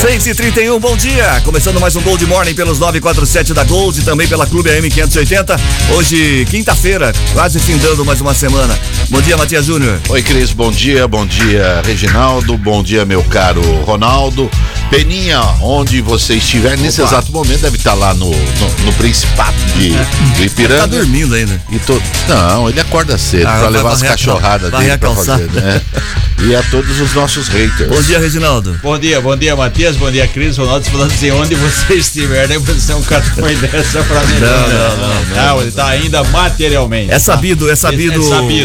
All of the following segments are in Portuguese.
Seis e trinta e um, bom dia! Começando mais um Gold Morning pelos 947 da Gold e também pela Clube AM 580. Hoje, quinta-feira, quase findando mais uma semana. Bom dia, Matias Júnior. Oi, Cris, bom dia, bom dia, Reginaldo, bom dia, meu caro Ronaldo. Peninha, onde você estiver, nesse Opa. exato momento, deve estar lá no, no, no Principado de, de Ipiranga. Tá dormindo ainda. E to... Não, ele acorda cedo Ah, pra vai levar as cachorradas dele a pra calçada. fazer, né? E a todos os nossos haters. Bom dia, Reginaldo. Bom dia, bom dia, Matias, bom dia, Cris, Ronaldo, falando assim, onde você estiver, nem você é um cartão dessa pra mim. Não, não, não, Não, ele tá ainda materialmente. É sabido, é sabido,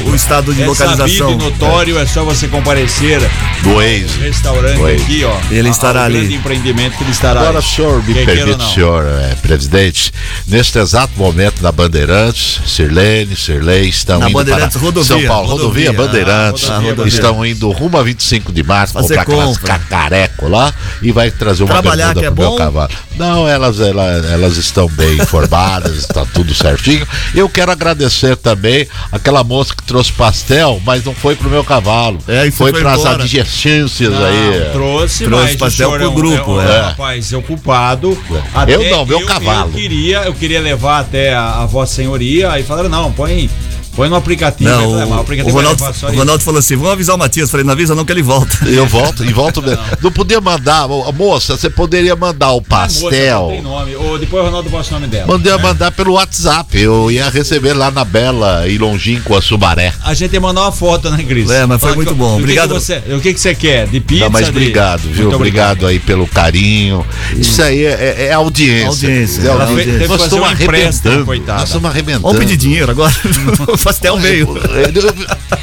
o estado de é localização. sabido e notório, é só você comparecer Do no Waze. restaurante Waze. aqui, ó. Ele estará ali. Grande empreendimento que ele estará Agora, aí. senhor me ou permite, senhor é, presidente, neste exato momento na Bandeirantes, Sirlene, Sirlei, estão Na indo Bandeirantes, para rodovia. São Paulo, rodovia, Rodovia. Bandeirantes, Ah, rodovia. estão indo rumo a 25 de março, Fazer comprar aquelas compra. cacareco lá e vai trazer uma Trabalhar bermuda que é pro meu bom. cavalo. Não, elas, elas, elas estão bem informadas, está tudo certinho. Eu quero agradecer também aquela moça que trouxe pastel, mas não foi pro meu cavalo. É, e foi foi para as embora. adjacências Não, aí. trouxe, Trouxe pastel pro é grupo, é um é. rapaz ocupado. Eu não, meu eu, cavalo. Eu queria, eu queria levar até a, a vossa senhoria, aí falaram, não, põe, põe no aplicativo. Não, falei, mas o, aplicativo o vai Ronaldo, o. Ronaldo falou assim: vamos avisar o Matias. Falei, não avisa não que ele volta. Eu volto, e volto mesmo. Não podia mandar, moça, você poderia mandar o Ah, moça, não pastel. tem nome. Ou depois o Ronaldo bota o nome dela. Mandei mandar pelo WhatsApp. Eu ia receber lá na Bela e Longínqua Sumaré. A gente ia mandar uma foto, né, Cris? É, mas foi Fala muito que- bom. o que Obrigado. Que você, o que, que você quer? De pizza? Não, mas de- obrigado, viu? Muito Obrigado aí pelo carinho. Isso aí é, é- é audiência. Audiência, É audiência. Nós estamos um arrebentando. coitada. Nós estamos arrebentando. Vamos pedir dinheiro agora. o pastel veio.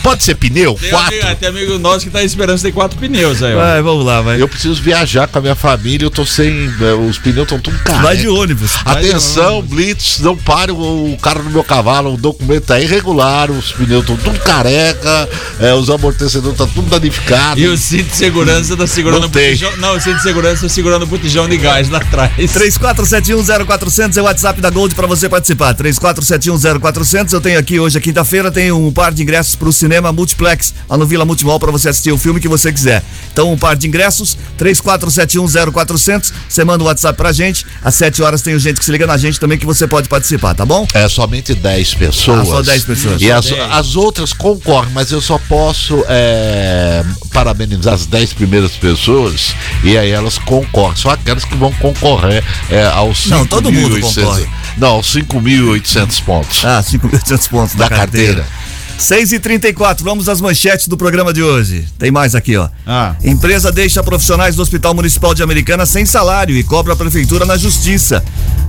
Pode ser pneu? Tem Quatro. amigo, tem amigo nosso que tá esperando ter quatro pneus aí, ó. Vai, vamos lá, vai. Eu preciso viajar com a minha família, eu tô sem. eh, Os pneus estão tudo caros. Vai de ônibus. Atenção, Blitz, não pare o, o cara no meu cavalo, o documento tá irregular, os pneus estão tudo careca, é, os amortecedores estão tudo danificados. E o cinto de segurança tá segurando Não o botijão. Não, o cinto de segurança tá segurando o botijão de gás lá atrás. 34710400 é o WhatsApp da Gold para você participar. 34710400. Eu tenho aqui hoje, é quinta-feira, tem um par de ingressos para o cinema Multiplex, lá no Vila Multimol, para você assistir o filme que você quiser. Então, um par de ingressos, 34710400. Você manda o WhatsApp pra gente. Às 7 horas tem gente que se liga na gente também que você pode participar, tá bom? É somente 10 pessoas. Ah, só 10 pessoas. E as, 10. as outras concorrem, mas eu só posso é, parabenizar as 10 primeiras pessoas e aí elas concorrem. Só aquelas que vão concorrer é, aos Não, todo mundo 5.800 concorre. Não, aos 5.800 pontos. Ah, 5.800 pontos da, Da carteira. 6 e 34 vamos às manchetes do programa de hoje. Tem mais aqui, ó. Ah. Empresa deixa profissionais do Hospital Municipal de Americana sem salário e cobra a prefeitura na justiça.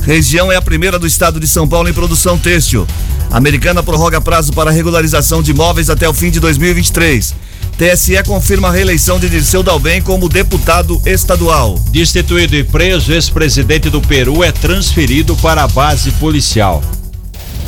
Região é a primeira do estado de São Paulo em produção têxtil. Americana prorroga prazo para regularização de imóveis até o fim de 2023. TSE confirma a reeleição de Dirceu Dalben como deputado estadual. Destituído e preso, ex-presidente do Peru é transferido para a base policial.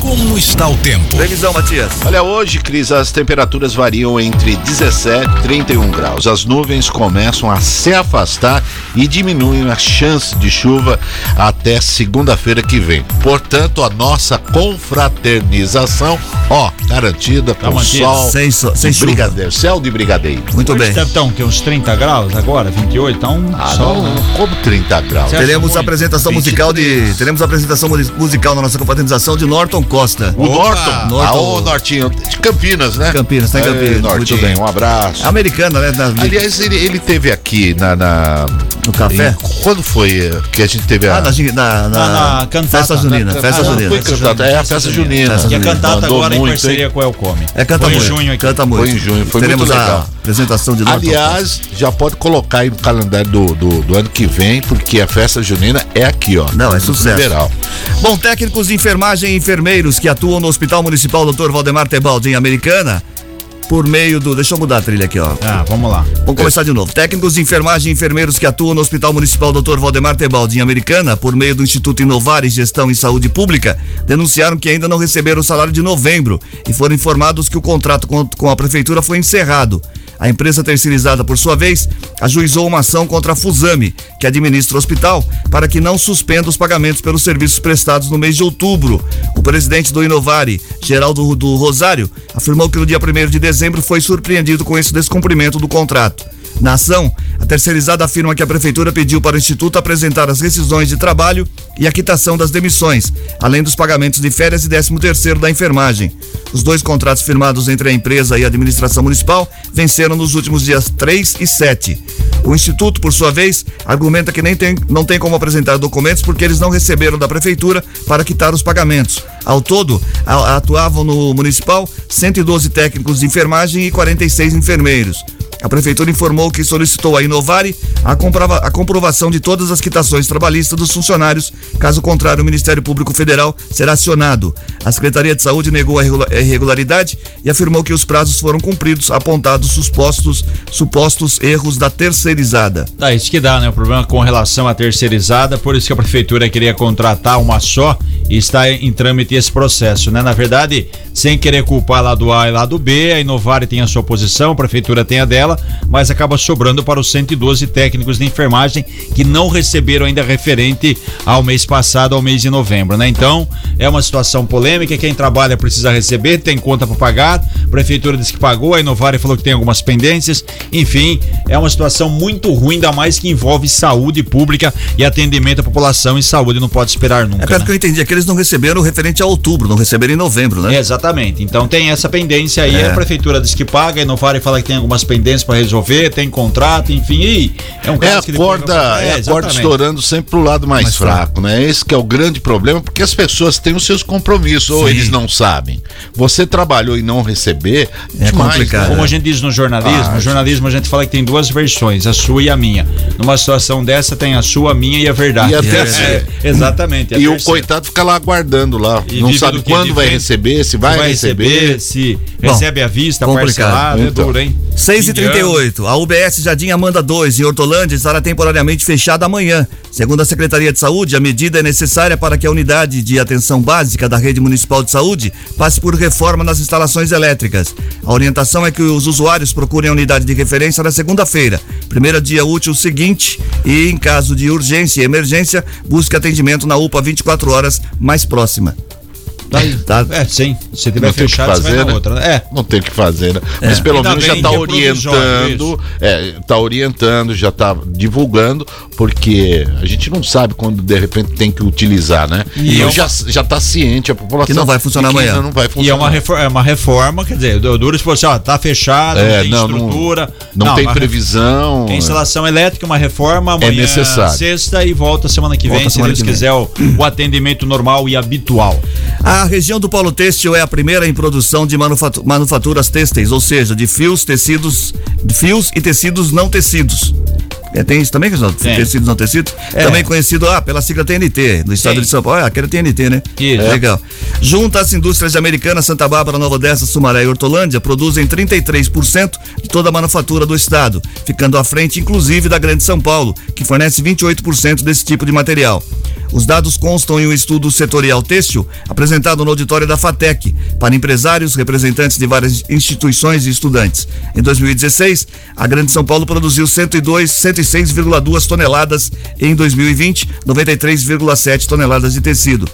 Como está o tempo? Previsão, Matias. Olha, hoje, Cris, as temperaturas variam entre 17 e 31 graus. As nuvens começam a se afastar e diminuem a chance de chuva até segunda-feira que vem. Portanto, a nossa confraternização, ó, garantida com mantida. sol Sem so- de sem chuva. brigadeiro, céu de brigadeiro. Muito Hoje bem. deve estar um, que, uns 30 graus agora, 28, tá um Ah, sol. não, como 30 graus. Teremos apresentação musical de. Teremos apresentação mu- musical na nossa confraternização de Norton Costa. O Norton, Norton. ah, o Nortinho, de Campinas, né? Campinas, tá em Ei, Campinas, Nortinho, muito bem. um abraço. Americana, né? Na- Aliás, ele, ele teve aqui na, na- No café? E quando foi que a gente teve a. Ah, na, na, na, Na- na cantata. festa junina. Na- festa Ah, não junina. foi cantata, é a festa junina. Festa é junina. cantata Mandou agora em muito, parceria hein? com o Elcome. É, canta Foi muito. em junho aqui. Canta muito. Foi em junho, foi Teremos muito a legal. apresentação de Norton Aliás, já pode colocar aí no calendário do, do, do ano que vem, porque a festa junina é aqui, ó. Não, é sucesso. Liberal. Bom, técnicos de enfermagem e enfermeiros que atuam no Hospital Municipal Dr. Valdemar Tebaldi em Americana, por meio do. Deixa eu mudar a trilha aqui, ó. Ah, vamos lá. Vamos começar de novo. Técnicos de enfermagem e enfermeiros que atuam no Hospital Municipal Dr. Valdemar Tebaldi em Americana, por meio do Instituto Inovar e Gestão em Saúde Pública, denunciaram que ainda não receberam o salário de novembro e foram informados que o contrato com a prefeitura foi encerrado. A empresa terceirizada, por sua vez, ajuizou uma ação contra a Fusame, que administra o hospital, para que não suspenda os pagamentos pelos serviços prestados no mês de outubro. O presidente do Inovare, Geraldo do Rosário, afirmou que no dia 1 de dezembro foi surpreendido com esse descumprimento do contrato. Na ação, a terceirizada afirma que a prefeitura pediu para o instituto apresentar as rescisões de trabalho e a quitação das demissões, além dos pagamentos de férias e 13 terceiro da enfermagem. Os dois contratos firmados entre a empresa e a administração municipal venceram nos últimos dias 3 e 7. O instituto, por sua vez, argumenta que nem tem, não tem como apresentar documentos porque eles não receberam da prefeitura para quitar os pagamentos. Ao todo, atuavam no municipal 112 técnicos de enfermagem e 46 enfermeiros. A prefeitura informou que solicitou à Inovare a, comprova- a comprovação de todas as quitações trabalhistas dos funcionários. Caso contrário, o Ministério Público Federal será acionado. A Secretaria de Saúde negou a irregula- a irregularidade e afirmou que os prazos foram cumpridos, apontados supostos, supostos erros da terceirizada. Tá, isso que dá, né? O problema com relação à terceirizada, por isso que a prefeitura queria contratar uma só e está em trâmite esse processo, né? Na verdade, sem querer culpar lá do A e lá do B, a Inovare tem a sua posição, a prefeitura tem a dela, mas acaba sobrando para os 112 técnicos de enfermagem que não receberam ainda referente ao mês passado, ao mês de novembro, né? Então, é uma situação polêmica, quem trabalha precisa receber, tem conta para pagar, a prefeitura disse que pagou, a Inovare falou que tem algumas pendências, enfim, é uma situação muito ruim, ainda mais que envolve saúde pública e atendimento à população e saúde não pode esperar nunca. É pelo né? que eu entendi, é que eles não receberam referente a outubro, não receberam em novembro, né? Exatamente. Então tem essa pendência aí, É. a prefeitura diz que paga, a Inovare fala que tem algumas pendências para resolver, tem contrato, enfim, e é um É caso a que depois corda, vai- é a corda estourando sempre pro lado mais, Mais fraco, né? Esse que é o grande problema, porque as pessoas têm os seus compromissos, ou Sim. eles não sabem. Você trabalhou e não receber, É demais, complicado. né? Como a gente diz no jornalismo, Ah, no jornalismo a gente fala que tem duas versões, a sua e a minha. Numa situação dessa tem a sua, a minha e a verdade. E a É, é, exatamente. a E o coitado fica lá aguardando lá. E não sabe quando vai receber, se vai, vai receber. se Bom, recebe à vista, complicado. parcelado, é Então. duro, hein? 6 e 38 a UBS Jardim Amanda 2, em Hortolândia, estará temporariamente fechada amanhã. Segundo a Secretaria de Saúde, a medida é necessária para que a unidade de atenção básica da rede municipal de saúde passe por reforma nas instalações elétricas. A orientação é que os usuários procurem a unidade de referência na segunda-feira, primeiro dia útil seguinte, e em caso de urgência e emergência, busque atendimento na UPA 24 horas mais próxima. Tá aí. Tá. É, sim. Se tiver Não tem fechado, você vai fazer, na né? outra, né? É. Não tem o que fazer, né? Mas pelo menos já está que é orientando, é, tá orientando, já está divulgando, porque a gente não sabe quando de repente tem que utilizar, né? E Então é já, já tá ciente a população. Que não vai funcionar amanhã. Não vai funcionar. E é uma, reforma, é uma reforma, quer dizer, o duro se fosse, ó, tá fechado, É, não tem não, não- estrutura. Não, tem uma previsão. Tem instalação elétrica, uma reforma amanhã, necessário. sexta e volta semana que Volta vem, se semana Deus que vem. quiser, o, o atendimento normal e habitual. A região do Polo Têxtil é a primeira em produção de manufatu- manufaturas têxteis, ou seja, de fios, tecidos, fios e tecidos não tecidos. É, tem isso também, Reginaldo? Tem. Tecidos não tecidos? É. Também conhecido ah, pela sigla TNT, do estado Sim. de São Paulo. Ah, aquele TNT, né? Isso. É. Legal. Junto às indústrias de Americana, Santa Bárbara, Nova Odessa, Sumaré e Hortolândia, produzem 33% de toda a manufatura do estado, ficando à frente, inclusive, da Grande São Paulo, que fornece 28% desse tipo de material. Os dados constam em um estudo setorial têxtil apresentado no auditório da FATEC para empresários, representantes de várias instituições e estudantes. Em 2016, a Grande São Paulo produziu 102, 106,2 toneladas e em 2020, 93,7 toneladas de tecido.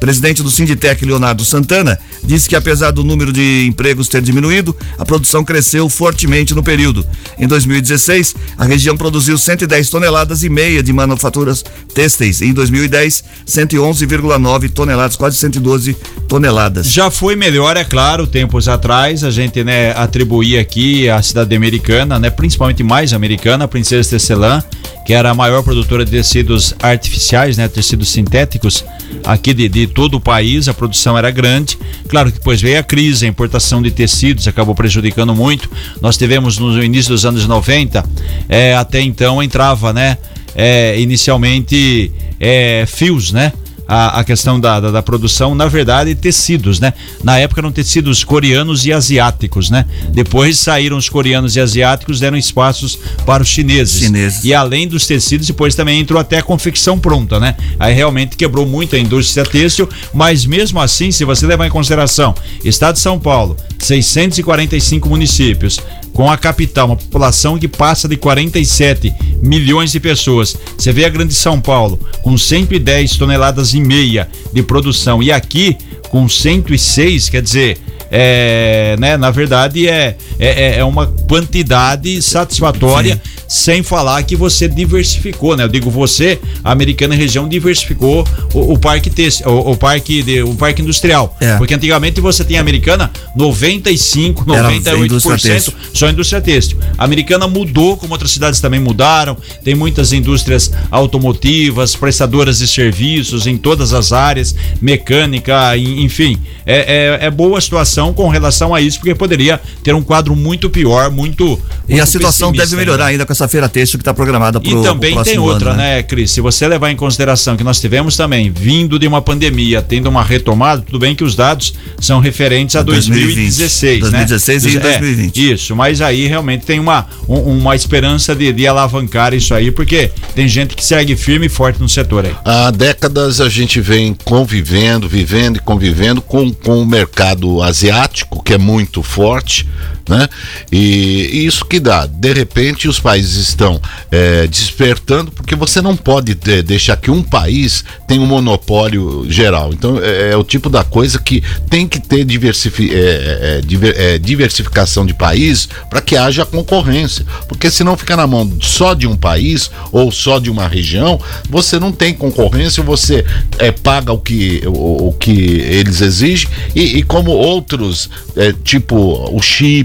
Presidente do Sinditec, Leonardo Santana, disse que apesar do número de empregos ter diminuído, a produção cresceu fortemente no período. Em 2016, a região produziu 110 toneladas e meia de manufaturas têxteis. Em 2010, 111,9 toneladas, quase 112 toneladas. Já foi melhor, é claro, tempos atrás, a gente, né, atribuía aqui a cidade americana, né, principalmente mais americana, a Princesa Tecelã, que era a maior produtora de tecidos artificiais, né, tecidos sintéticos aqui de, de todo o país, a produção era grande. Claro que depois veio a crise, a importação de tecidos acabou prejudicando muito. Nós tivemos no início dos anos 90, é, até então entrava, né, é, inicialmente é, fios, né? A, a questão da, da, da, produção, na verdade, tecidos, né? Na época eram tecidos coreanos e asiáticos, né? Depois saíram os coreanos e asiáticos, deram espaços para os chineses. chineses. E além dos tecidos, depois também entrou até a confecção pronta, né? Aí realmente quebrou muito a indústria têxtil, mas mesmo assim, se você levar em consideração, Estado de São Paulo, 645 municípios, com a capital, uma população que passa de 47 milhões de pessoas. Você vê a Grande São Paulo com 110 toneladas e meia de produção e aqui com 106, quer dizer, é, né, na verdade é, é, é uma quantidade satisfatória. Sim sem falar que você diversificou, né? Eu digo você, a Americana Região diversificou o, o parque têxtil, o, o, parque de, o parque industrial. É. Porque antigamente você tinha Americana 95, 98% só indústria têxtil. A Americana mudou, como outras cidades também mudaram. Tem muitas indústrias automotivas, prestadoras de serviços em todas as áreas, mecânica, enfim. É, é, é boa a situação com relação a isso, porque poderia ter um quadro muito pior, muito. muito e a situação deve melhorar né? ainda com essa feira texto que está programada para o E também tem outra, ano, né? né, Cris? Se você levar em consideração que nós tivemos também, vindo de uma pandemia, tendo uma retomada, tudo bem que os dados são referentes a 2016, 2020, né? 2016 e 2020. É, isso, mas aí realmente tem uma, um, uma esperança de, de alavancar isso aí, porque tem gente que segue firme e forte no setor aí. Há décadas a gente vem convivendo, vivendo e convivendo com, com o mercado asiático, que é muito forte, né? E, isso que dá, de repente os países estão é, despertando, porque você não pode ter, deixar que um país tenha um monopólio geral. Então é, é o tipo da coisa que tem que ter diversifi é, diver diversificação de país para que haja concorrência. Porque se não ficar na mão só de um país ou só de uma região, você não tem concorrência, você paga o que, o, o que eles exigem e, e como outros, tipo o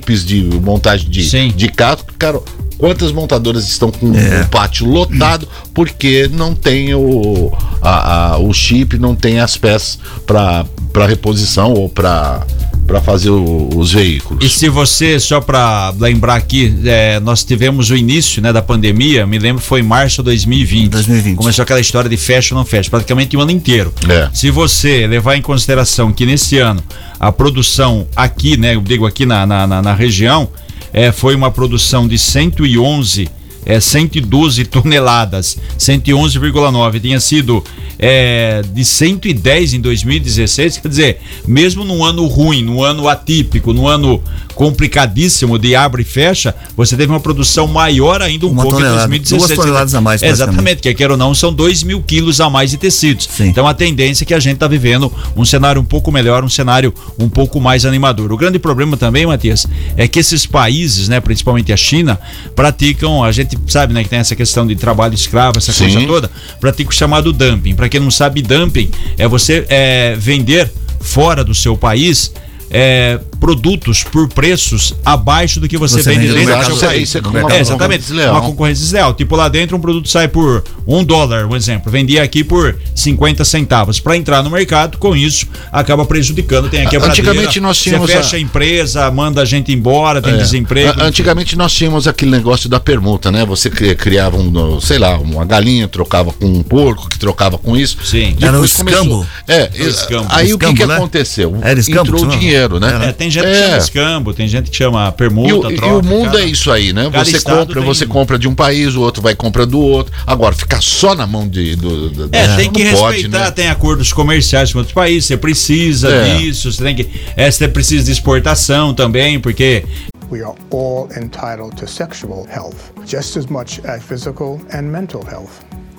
chips de montagem de, de carro, cara, Quantas montadoras estão com é. o pátio lotado porque não tem o, a, a, o chip, não tem as peças para reposição ou para para fazer o, os veículos. E se você, só para lembrar aqui, é, nós tivemos o início né, da pandemia, me lembro foi em março de 2020. 2020. Começou aquela história de fecha ou não fecha, praticamente o um ano inteiro. É. Se você levar em consideração que nesse ano a produção aqui, né, eu digo aqui na, na, na, na região, é, foi uma produção de 111 é, 112 toneladas, 111,9. Tinha sido é, de 110 em 2016. Quer dizer, mesmo num ano ruim, num ano atípico, num ano complicadíssimo de abre e fecha, você teve uma produção maior ainda um uma pouco tonelada, em 2017. Duas toneladas a mais. Exatamente, que quer ou não, são 2 mil quilos a mais de tecidos. Sim. Então a tendência é que a gente está vivendo um cenário um pouco melhor, um cenário um pouco mais animador. O grande problema também, Matias, é que esses países, né, principalmente a China, praticam, a gente sabe, né, que tem essa questão de trabalho escravo, essa Sim. coisa toda, pratica o chamado dumping. Para quem não sabe, dumping é você é, vender fora do seu país é, produtos por preços abaixo do que você, você vende dentro do seu país. É, exatamente. Uma concorrência desleal. Tipo, lá dentro um produto sai por um dólar, um exemplo. Vendia aqui por 50 centavos. Para entrar no mercado, com isso, acaba prejudicando. Tem aqui a Antigamente nós tínhamos. Você fecha a... a empresa, manda a gente embora, tem é. desemprego. Antigamente nós tínhamos aquele negócio da permuta, né? Você criava um, sei lá, uma galinha, trocava com um porco, que trocava com isso. Sim. Depois Era um escambo. Começou... É, escambo. aí escambo, o que, que né? aconteceu? Era escambo, Entrou dinheiro, né? É, tem gente que é. chama escambo, tem gente que chama permuta, e, troca. E o mundo cada, é isso aí, né? Você compra, tem... você compra de um país, o outro vai comprar do outro. Agora, ficar só na mão de. Do, do, é, tem que respeitar, né? tem acordos comerciais com outros países, você precisa é. disso, você tem que. É, você precisa de exportação também, porque We are all entitled to sexual health, just as much as physical and mental health.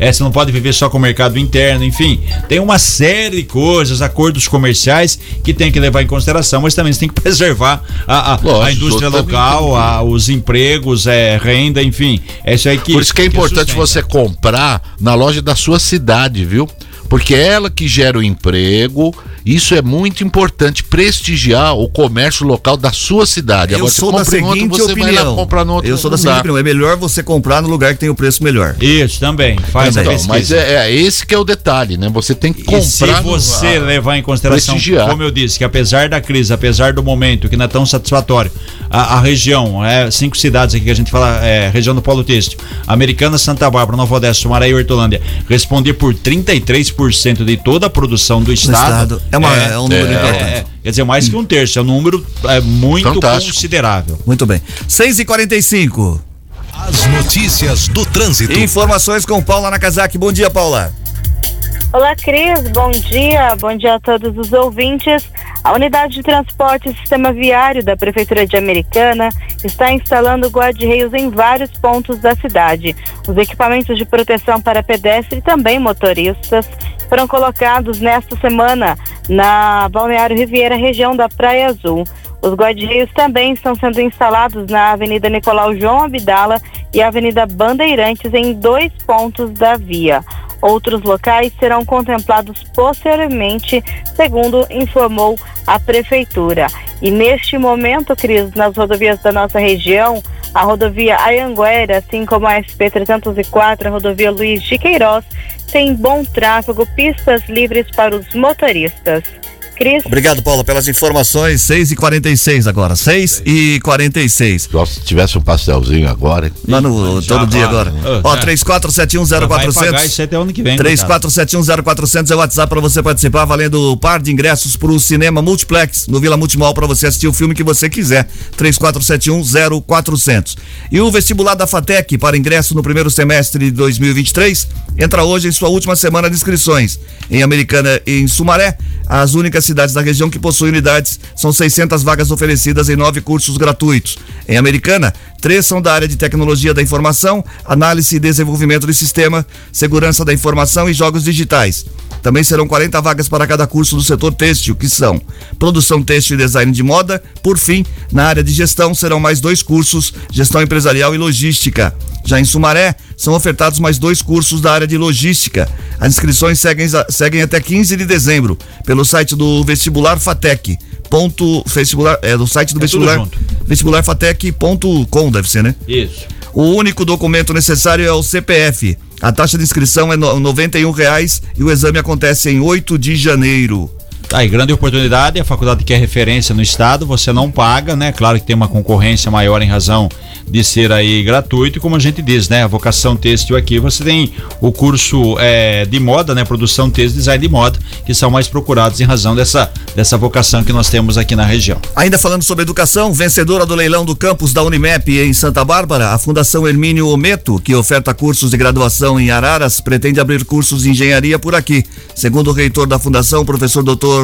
é, você não pode viver só com o mercado interno, enfim. Tem uma série de coisas, acordos comerciais que tem que levar em consideração, mas também você tem que preservar a, a, Lógico, a indústria local, a, os empregos, é, renda, enfim. É isso aí que. Por isso que é importante sustenta. você comprar na loja da sua cidade, viu? Porque é ela que gera o emprego. Isso é muito importante, prestigiar o comércio local da sua cidade. Eu Agora, você sou da em outro, seguinte você vai lá opinião. comprar no outro Eu sou da seguinte opinião. É melhor você comprar no lugar que tem o preço melhor. Isso, também. Faz a. Então, pesquisa. mas é, é esse que é o detalhe, né? Você tem que E se comprar. no- você ah, levar em consideração, prestigiar. como eu disse, que apesar da crise, apesar do momento que não é tão satisfatório, a, a região, é, cinco cidades aqui que a gente fala, é, região do Polo Têxtil, Americana, Santa Bárbara, Nova Odessa, Sumaré e Hortolândia, respondia por 33% de toda a produção do estado. É uma- é um número importante. quer dizer, mais que um terço, é um número é, muito Fantástico. considerável. Muito bem. 6h45. As notícias do trânsito. Informações com Paula Nakazaki. Bom dia, Paula. Olá, Cris. Bom dia. Bom dia a todos os ouvintes. A Unidade de Transporte e Sistema Viário da Prefeitura de Americana está instalando guarda-reios em vários pontos da cidade. Os equipamentos de proteção para pedestre e também motoristas foram colocados nesta semana na Balneário Riviera, região da Praia Azul. Os guarda-reios também estão sendo instalados na Avenida Nicolau João Abdala e Avenida Bandeirantes em dois pontos da via. Outros locais serão contemplados posteriormente, segundo informou a Prefeitura. E neste momento, Cris, nas rodovias da nossa região, a rodovia Ayanguera, assim como a SP-304, a rodovia Luiz de Queiroz, tem bom tráfego, pistas livres para os motoristas. Cris? Obrigado, Paula, pelas informações. 6h46 agora. 6h46. Só se tivesse um pastelzinho agora. hein? Lá no todo dia agora. Ó, é. 34710400. Vai pagar isso até ano que vem. coitado. 34710400 é o WhatsApp para você participar, valendo o par de ingressos para o cinema Multiplex no Vila Multimol para você assistir o filme que você quiser. 34710400. E o vestibular da Fatec para ingresso no primeiro semestre de 2023 entra hoje em sua última semana de inscrições. Em Americana e em Sumaré, as únicas cidades da região que possuem unidades são 600 vagas oferecidas em nove cursos gratuitos. Em Americana, três são da área de tecnologia da informação, análise e desenvolvimento de sistema, segurança da informação e jogos digitais. Também serão 40 vagas para cada curso do setor têxtil, que são produção têxtil e design de moda. Por fim, na área de gestão serão mais dois cursos, gestão empresarial e logística. Já em Sumaré, são ofertados mais dois cursos da área de logística. As inscrições seguem, seguem até 15 de dezembro pelo site do vestibular Fatec. Ponto vestibular, é do site do É vestibular vestibularfatec.com deve ser, né? Isso. O único documento necessário é o CPF. A taxa de inscrição é no- 91 reais e o exame acontece em 8 de janeiro. Aí, grande oportunidade, a faculdade que é referência no estado, você não paga, né? Claro que tem uma concorrência maior em razão de ser aí gratuito, como a gente diz, né? A vocação têxtil aqui, você tem o curso é, de moda, né? Produção têxtil, design de moda, que são mais procurados em razão dessa, dessa vocação que nós temos aqui na região. Ainda falando sobre educação, vencedora do leilão do campus da Unimep em Santa Bárbara, a Fundação Hermínio Ometo, que oferta cursos de graduação em Araras, pretende abrir cursos de engenharia por aqui. Segundo o reitor da fundação, o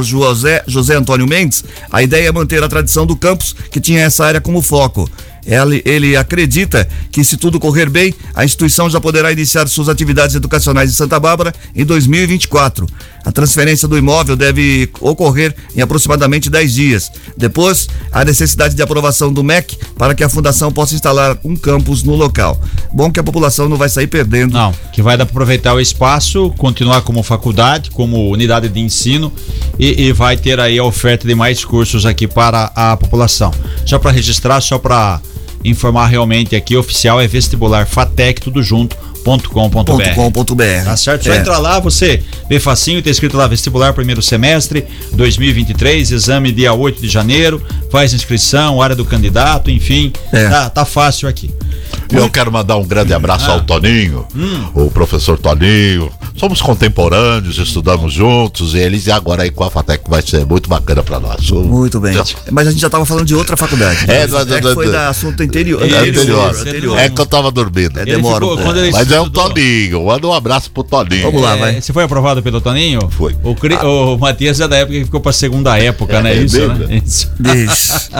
José, José Antônio Mendes, a ideia é manter a tradição do campus, que tinha essa área como foco. Ele, ele acredita que, se tudo correr bem, a instituição já poderá iniciar suas atividades educacionais em Santa Bárbara em 2024. A transferência do imóvel deve ocorrer em aproximadamente 10 dias. Depois, há necessidade de aprovação do MEC para que a fundação possa instalar um campus no local. Bom que a população não vai sair perdendo. Não, que vai dar para aproveitar o espaço, continuar como faculdade, como unidade de ensino e, e vai ter aí a oferta de mais cursos aqui para a população. Já para registrar, só para informar realmente aqui, oficial é vestibular fatec tudo junto .com.br. Tá certo? Só É. entrar lá, você vê facinho, tá escrito lá vestibular primeiro semestre 2023, exame dia 8 de janeiro, faz inscrição, área do candidato, enfim, É. tá, tá fácil aqui. Eu quero mandar um grande abraço Ah. ao Toninho, Hum. o professor Toninho. Somos contemporâneos, estudamos juntos e eles e agora aí com a Fatec vai ser muito bacana para nós. Muito bem. Mas a gente já estava falando de outra faculdade. É, É, foi do- da assunto anterior. É anterior. anterior. É que eu tava dormindo. É, demora um pouco. Mas é o Toninho. Manda um abraço pro Toninho. Vamos lá, É, vai. Você foi aprovado pelo Toninho? Foi. O, Cri- o Matias é da época que ficou pra segunda época, né? É Isso, mesmo? né? Isso. Isso.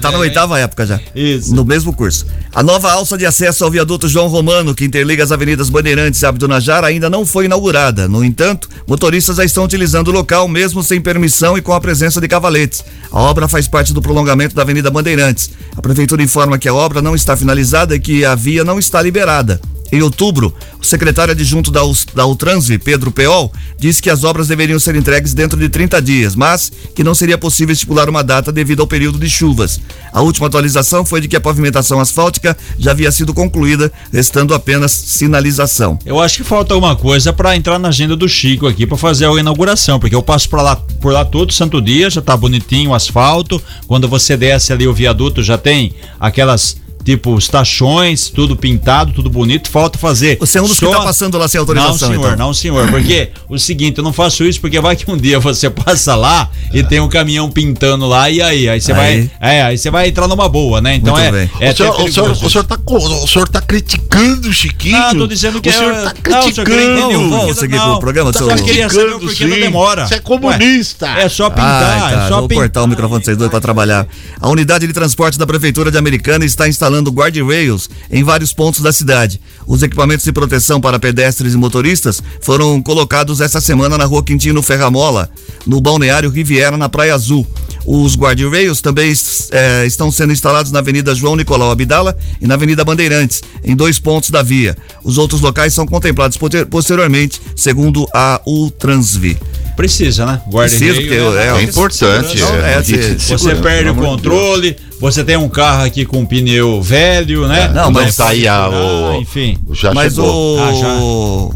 Tá na oitava época já. Isso. No mesmo curso. A nova Alce balsa de acesso ao viaduto João Romano, que interliga as avenidas Bandeirantes e Abdo Najar, ainda não foi inaugurada. No entanto, motoristas já estão utilizando o local, mesmo sem permissão e com a presença de cavaletes. A obra faz parte do prolongamento da Avenida Bandeirantes. A Prefeitura informa que a obra não está finalizada e que a via não está liberada. Em outubro, o secretário adjunto da, da Utransve, Pedro Peol, disse que as obras deveriam ser entregues dentro de 30 dias, mas que não seria possível estipular uma data devido ao período de chuvas. A última atualização foi de que a pavimentação asfáltica já havia sido concluída, restando apenas sinalização. Eu acho que falta alguma coisa para entrar na agenda do Chico aqui para fazer a inauguração, porque eu passo por lá, por lá todo santo dia, já tá bonitinho o asfalto. Quando você desce ali o viaduto já tem aquelas tipo os tachões, tudo pintado, tudo bonito, falta fazer. Você é um dos só... que tá passando lá sem autorização, Não, senhor, então. não, senhor, porque o seguinte, eu não faço isso porque vai que um dia você passa lá e tem um caminhão pintando lá e aí, aí você Aí. vai, é, aí você vai entrar numa boa, né? Então Muito é, bem. é o, senhor, o, senhor, o, senhor tá, o senhor tá criticando o Chiquinho? Não, tô dizendo que o senhor é- tá não, o senhor queria criticando. entender o Vamos seguir não. com o programa, Só seu- queria saber o porquê não demora. Você é comunista. Ué, é só pintar, Ai, tá, é só vou pintar. cortar o microfone de vocês dois para trabalhar. A unidade de transporte da Prefeitura de Americana está instalando guardrails em vários pontos da cidade. Os equipamentos de proteção para pedestres e motoristas foram colocados essa semana na rua Quintino Ferramola, no balneário Riviera, na Praia Azul. Os guardrails também eh, estão sendo instalados na Avenida João Nicolau Abdala e na Avenida Bandeirantes, em dois pontos da via. Os outros locais são contemplados poster- posteriormente, segundo a Ultransvi. Precisa, né? Guarda Precisa, porque é- É importante. Não, é, é, se- de Você perde o de controle, você tem um carro aqui com pneu velho, né? Não, Deus. mas Não tá aí a, o, enfim. Já Mas chegou. o. Ah, já. O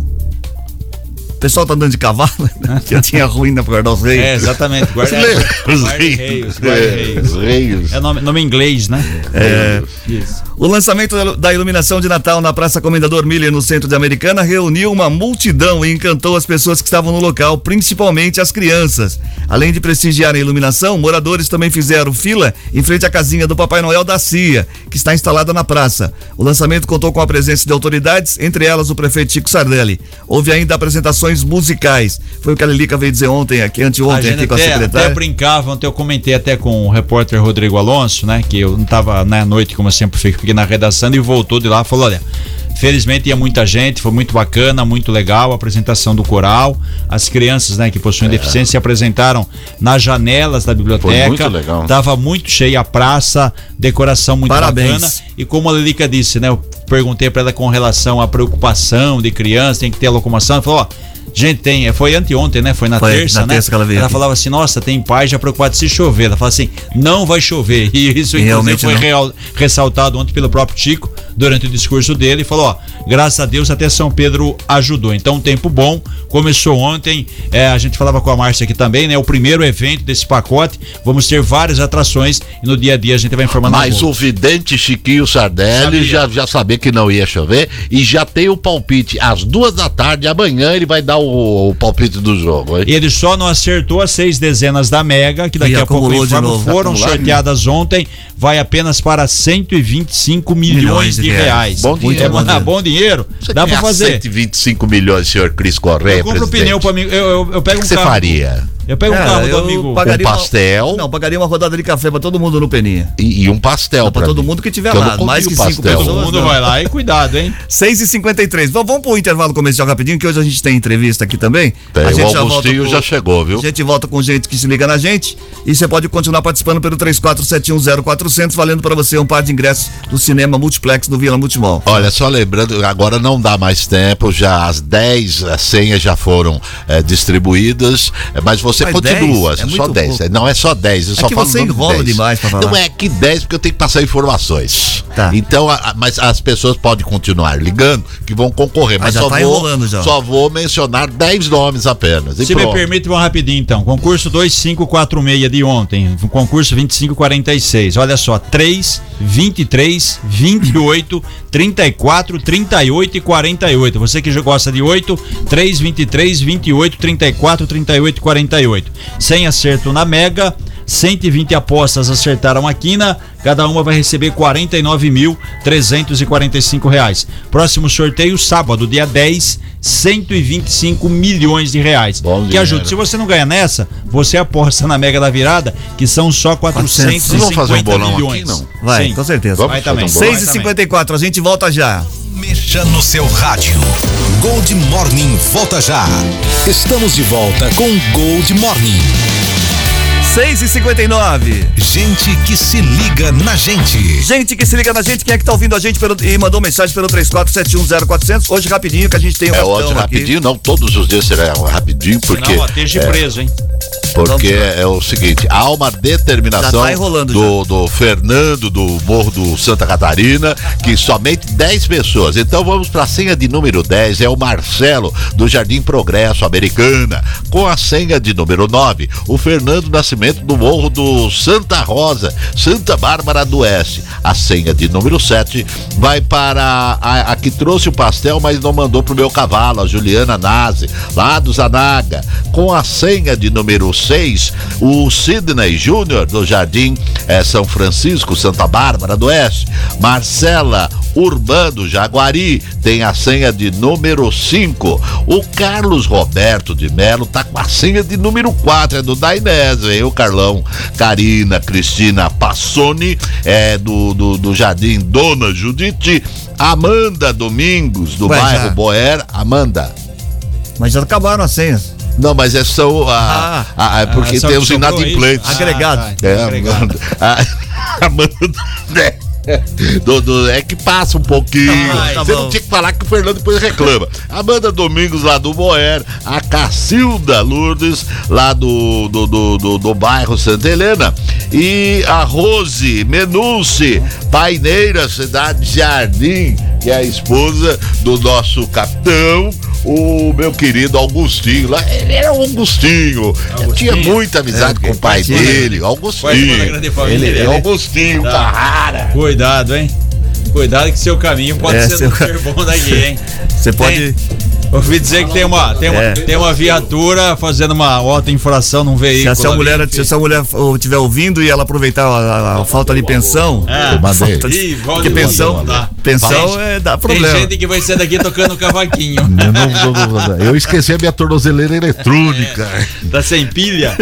pessoal tá andando de cavalo, né? Já tinha ruína pra guardar os reis. É, exatamente. Guarda, Os guarda reis. reios, guarda É, reios. os reis. É nome, nome em inglês, né? É. Isso. O lançamento da- iluminação de Natal na Praça Comendador Miller, no centro de Americana, reuniu uma multidão e encantou as pessoas que estavam no local, principalmente as crianças. Além de prestigiar a iluminação, moradores também fizeram fila em frente à casinha do Papai Noel da CIA, que está instalada na praça. O lançamento contou com a presença de autoridades, entre elas o prefeito Chico Sardelli. Houve ainda apresentações musicais. Foi o que a Lilica veio dizer ontem, aqui, A anteontem, aqui com a até, secretária. até brincava, ontem eu comentei até com o repórter Rodrigo Alonso, né? Que eu não tava na noite, como eu sempre fico, fiquei na redação e voltou de lá e falou: olha. Felizmente ia muita gente, foi muito bacana, muito legal a apresentação do coral. As crianças, né, que possuem deficiência se apresentaram nas janelas da biblioteca. Foi muito legal. Tava muito cheia a praça, decoração muito Parabéns. bacana. E como a Lilica disse, né, eu perguntei para ela com relação à preocupação de criança, tem que ter a locomoção, ela falou, ó, Gente, tem, foi anteontem, né? Foi na Foi, terça, na né? terça que ela veio aqui. falava assim: nossa, tem pai já preocupado se chover. Ela fala assim: não vai chover. E isso, inclusive, Realmente foi real- ressaltado ontem pelo próprio Chico durante o discurso dele. e Falou: ó, graças a Deus até São Pedro ajudou. Então, um tempo bom. Começou ontem. é, a gente falava com a Márcia aqui também, né? O primeiro evento desse pacote. Vamos ter várias atrações e no dia a dia a gente vai informando. Mas o vidente Chiquinho Sardelli Sabia. já, já sabia que não ia chover e já tem o palpite. Às duas da tarde, amanhã, ele vai dar o, o palpite do jogo. hein? Ele só não acertou as seis dezenas da Mega, que daqui E a pouco de informo, novo. foram Acumularam, sorteadas ontem, vai apenas para 125 milhões, Milhões de de reais. reais. Bom dinheiro, é, bom, né? bom dinheiro. Você Dá pra fazer. 125 milhões, senhor Cris Correia, Eu compro presidente. pneu pra mim. Eu, eu, eu pego O que um você carro. faria? Eu pego um Cara, carro do eu amigo. pagaria Um uma- pastel. Não, pagaria uma rodada de café pra todo mundo no Peninha. E, e um pastel Pra pra todo mim. mundo que tiver lá. Mais o que cinco pessoas. Todo mundo não. vai lá e cuidado, hein? 6 e 53 Vamos, vamos pro intervalo comercial rapidinho, que hoje a gente tem entrevista aqui também. Tem, a o gente já Augustinho volta já chegou, viu? A gente volta com gente que se liga na gente. E você pode continuar participando pelo 34710400, valendo para você um par de ingressos do cinema Multiplex do Vila Multimol. Olha, só lembrando, agora não dá mais tempo, já as 10 as senhas já foram eh, distribuídas, eh, mas você Mas continua, 10? É só muito 10. pouco. Não é só 10, eu É só que falo você enrola 10. demais pra falar. Não é que 10, porque eu tenho que passar informações. Tá. Então, a- a- mas as pessoas podem continuar ligando, que vão concorrer, Ah, mas já só, tá vou, enrolando já. só vou mencionar 10 nomes apenas. E Se me pronto. permite, vamos rapidinho então. Concurso 2546 de ontem. Concurso 2546. Olha só: 3, 23, 28, 34, 38 e 48. Você que gosta de 8, 3, 23, 28, 34, 38 e 48. Sem acerto na Mega. 120 apostas acertaram a quina, cada uma vai receber 49.345 reais. Próximo sorteio sábado, dia 10, 125 milhões de reais. Bom que dinheiro. ajuda. Se você não ganha nessa, você aposta na Mega da Virada, que são só 450 Vamos fazer um bolão milhões. aqui, não? Vai, Sim. com certeza. Vamos Vai também. um bolão? 6h54, a gente volta já. Mexa no seu rádio. Gold Morning volta já. Estamos de volta com Gold Morning. 6h59. Gente que se liga na gente. Gente que se liga na gente, quem é que tá ouvindo a gente pelo, e mandou mensagem pelo 34710400? Hoje rapidinho que a gente tem o É hoje aqui. rapidinho, não todos os dias será rapidinho, porque Não, esteja é, preso, hein? Porque é o seguinte, há uma determinação tá enrolando do, do Fernando do Morro do Santa Catarina que somente 10 pessoas. Então vamos para a senha de número 10, é o Marcelo do Jardim Progresso Americana, com a senha de número 9, o Fernando Nascimento do Morro do Santa Rosa, Santa Bárbara do Oeste. A senha de número 7 vai para a, a que trouxe o pastel, mas não mandou pro meu cavalo, a Juliana Nazi, lá do Zanaga. Com a senha de número 6, o Sidney Júnior do Jardim eh, São Francisco, Santa Bárbara do Oeste. Marcela Urbano Jaguari tem a senha de número 5. O Carlos Roberto de Melo tá com a senha de número 4, é do Dainés, hein? O Carlão, Karina, Cristina Passoni, é do, do, do Jardim Dona Judite, Amanda Domingos, do Ué, bairro já. Boer. Amanda. Mas já acabaram as senhas. Não, mas é só a, a- a- porque Ah, só tem os sobrou inadimplentes. isso? Agregado. Ah, tá, É, agregado. Amanda. A, né? Do, do- é que passa um pouquinho. Ai, tá Você bom. não tinha que falar que o Fernando depois reclama. Amanda Domingos, lá do Boer. A Cacilda Lourdes, lá do, do, do, do, do bairro Santa Helena. E a Rose Menunce, paineira, cidade Jardim, que é a esposa do nosso capitão. O meu querido Augustinho, lá, ele era o Augustinho. Eu tinha muita amizade com o pai dele, Augustinho. família. Ele é né? Augustinho, Tá. Carrara. Cuidado, hein? Cuidado que seu caminho pode É, ser seu ser bom daqui, hein? Você pode. Ouvi dizer que tem uma, tem uma, É. tem uma viatura fazendo uma alta infração num Se veículo. essa ali, mulher, enfim. se essa mulher estiver ouvindo e ela aproveitar a, a- a falta de pensão, É. Eu mandei. falta de- Ih, porque pensão, tá. pensão é, dá Tem problema. gente que vai ser daqui tocando cavaquinho. Eu, não- eu esqueci a minha tornozeleira eletrônica. Tá sem pilha?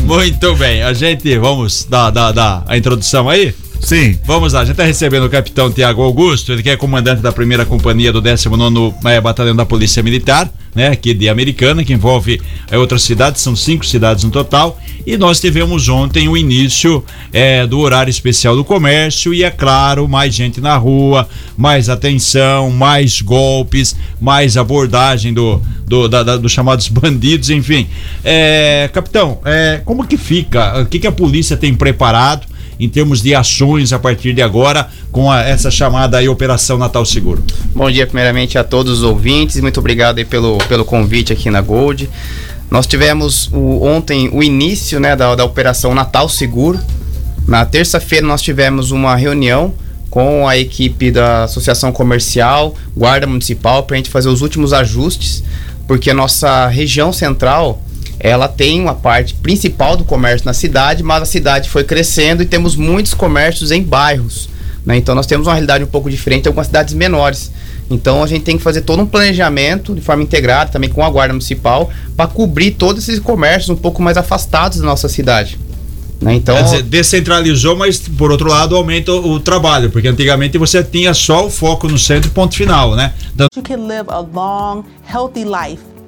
Muito bem, a gente, vamos dar, dar, dar a introdução aí? Sim. Vamos lá, a gente está recebendo o capitão Tiago Augusto, ele que é comandante da primeira companhia do 19 eh, Batalhão da Polícia Militar, né, aqui de Americana, que envolve eh, outras cidades, são cinco cidades no total. E nós tivemos ontem o início eh, do horário especial do comércio, e é claro, mais gente na rua, mais atenção, mais golpes, mais abordagem do, do, da- da- dos chamados bandidos, enfim. Eh, capitão, eh, como que fica? O que, que a polícia tem preparado? Em termos de ações a partir de agora com a- essa chamada aí Operação Natal Seguro. Bom dia, primeiramente, a todos os ouvintes. Muito obrigado pelo, pelo convite aqui na Gold. Nós tivemos o, ontem o início né, da, da Operação Natal Seguro. Na terça-feira, nós tivemos uma reunião com a equipe da Associação Comercial, Guarda Municipal, para a gente fazer os últimos ajustes, porque a nossa região central ela tem uma parte principal do comércio na cidade, mas a cidade foi crescendo e temos muitos comércios em bairros. né? Então nós temos uma realidade um pouco diferente em algumas cidades menores. Então a gente tem que fazer todo um planejamento de forma integrada, também com a Guarda Municipal, para cobrir todos esses comércios um pouco mais afastados da nossa cidade. né? Então, Quer dizer, descentralizou, mas por outro lado aumenta o, o trabalho, porque antigamente você tinha só o foco no centro e ponto final, né? Então, You can live a long, healthy life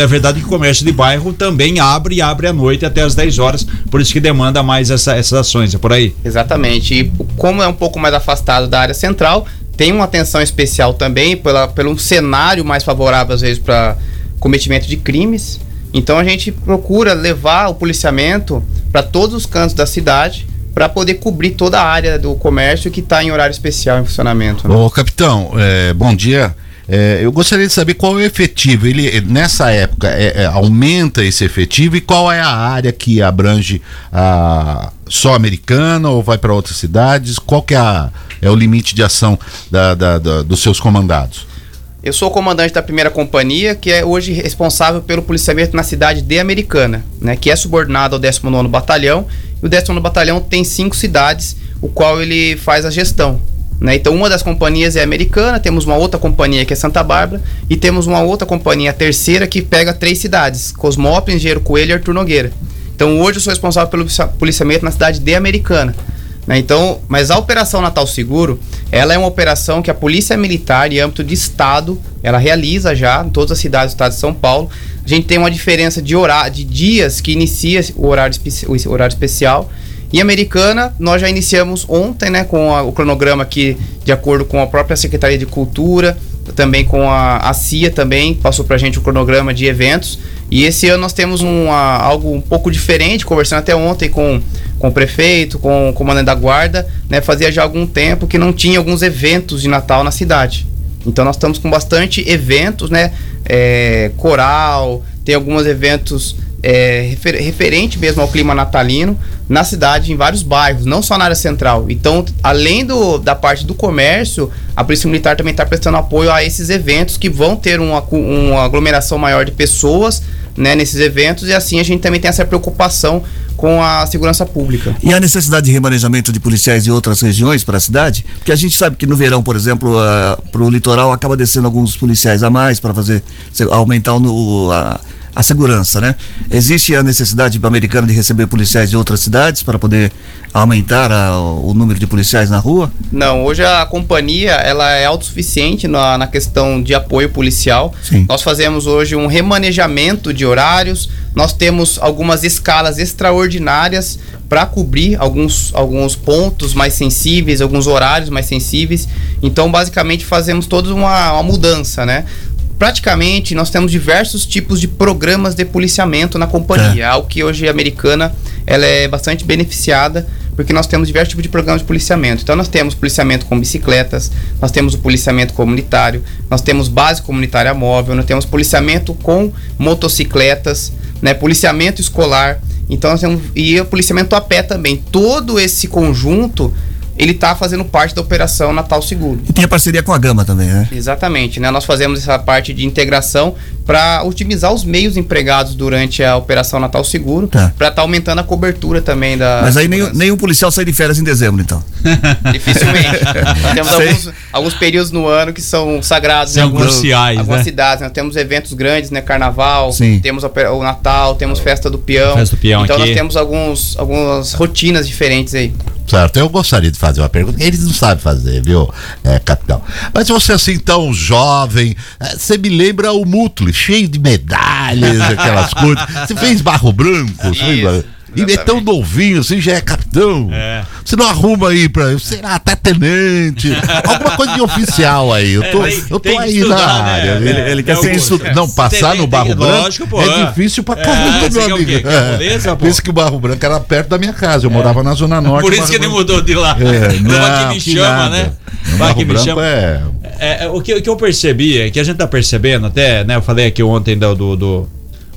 É verdade que o comércio de bairro também abre e abre à noite até as 10 horas, por isso que demanda mais essa, essas ações, é por aí. Exatamente. E como é um pouco mais afastado da área central, tem uma atenção especial também pela, pelo cenário mais favorável, às vezes, para cometimento de crimes. Então a gente procura levar o policiamento para todos os cantos da cidade para poder cobrir toda a área do comércio que está em horário especial em funcionamento. né? Ô, capitão, é, bom dia. É, eu gostaria de saber qual é o efetivo. Ele nessa época é, é, aumenta esse efetivo e qual é a área que abrange a só americana ou vai para outras cidades? Qual que é, a- é o limite de ação da- da- da- dos seus comandados? Eu sou comandante da primeira companhia, que é hoje responsável pelo policiamento na cidade de Americana, né, que é subordinado ao 19º Batalhão. E o 19º Batalhão tem cinco cidades, o qual ele faz a gestão. Né? Então, uma das companhias é Americana, temos uma outra companhia que é Santa Bárbara, e temos uma outra companhia, a terceira, que pega três cidades: Cosmópolis, Engenheiro Coelho e Artur Nogueira. Então, hoje eu sou responsável pelo policia- policiamento na cidade de Americana. né? Então, mas a Operação Natal Seguro, ela é uma operação que a Polícia Militar, em âmbito de Estado, ela realiza já em todas as cidades do Estado de São Paulo. A gente tem uma diferença de horário, de dias que inicia o horário, o horário especial. Em Americana, nós já iniciamos ontem, né, com a- o cronograma aqui, de acordo com a própria Secretaria de Cultura, também com a, a CIA também, passou pra gente o cronograma de eventos. E esse ano nós temos uma, algo um pouco diferente, conversando até ontem com, com o prefeito, com o comandante da guarda, né, fazia já algum tempo que não tinha alguns eventos de Natal na cidade. Então nós estamos com bastante eventos, né? é, coral, tem alguns eventos é, refer- referente mesmo ao clima natalino na cidade, em vários bairros, não só na área central. Então, além do, da parte do comércio, a Polícia Militar também está prestando apoio a esses eventos que vão ter uma, uma aglomeração maior de pessoas né, nesses eventos e assim a gente também tem essa preocupação com a segurança pública. E a necessidade de remanejamento de policiais de outras regiões para a cidade? Porque a gente sabe que no verão, por exemplo, para o litoral acaba descendo alguns policiais a mais para fazer aumentar o a, a segurança, né? Existe a necessidade americana de receber policiais de outras cidades para poder aumentar a- o número de policiais na rua? Não, hoje a companhia ela é autossuficiente na, na questão de apoio policial. Sim. Nós fazemos hoje um remanejamento de horários. Nós temos algumas escalas extraordinárias para cobrir alguns, alguns pontos mais sensíveis, alguns horários mais sensíveis. Então, basicamente, fazemos toda uma, uma mudança, né? Praticamente, nós temos diversos tipos de programas de policiamento na companhia. Algo que hoje a americana ela é bastante beneficiada porque nós temos diversos tipos de programas de policiamento. Então nós temos policiamento com bicicletas, nós temos o policiamento comunitário, nós temos base comunitária móvel, nós temos policiamento com motocicletas, né, policiamento escolar. Então nós temos e o policiamento a pé também. Todo esse conjunto ele está fazendo parte da operação Natal Seguro. E tem a parceria com a Gama também, né? Exatamente, né? Nós fazemos essa parte de integração para otimizar os meios empregados durante a operação Natal Seguro, Tá. para estar aumentando a cobertura também da. Mas aí nenhum, nenhum policial sai de férias em dezembro, então. Dificilmente. Temos alguns, alguns períodos no ano que são sagrados São em algumas, cruciais, algumas né? cidades. Nós temos eventos grandes, né? Carnaval, Sim. temos o Natal, temos festa do peão. Festa do peão então aqui. nós temos alguns, algumas rotinas diferentes aí. Certo, eu gostaria de fazer uma pergunta. Eles não sabem fazer, viu, é, capitão? Mas você assim tão jovem, é, você me lembra o Mutli, cheio de medalhas, aquelas coisas. Você fez barro branco, você fez Isso, barro- E é tão novinho, assim, já é capitão. Você não arruma aí pra, sei lá, até tenente. alguma coisa de oficial aí. Eu tô, É, tem- eu tô tem aí estudar, na né? área. É, Ele, ele quer é ser alguns- estudado. Não, passar Tem- no tem- barro branco lógico, pô, é é. difícil pra É, caramba, meu amigo. Que é? Por isso que o Barro Branco era perto da minha casa. Eu morava na Zona Norte. Por isso que ele mudou de lá. É, Não, não, que me que chama, nada. né? No Barro que me Branco chama. é- É, é, o, que, o que eu percebi é que a gente tá percebendo até, né? Eu falei aqui ontem do, do,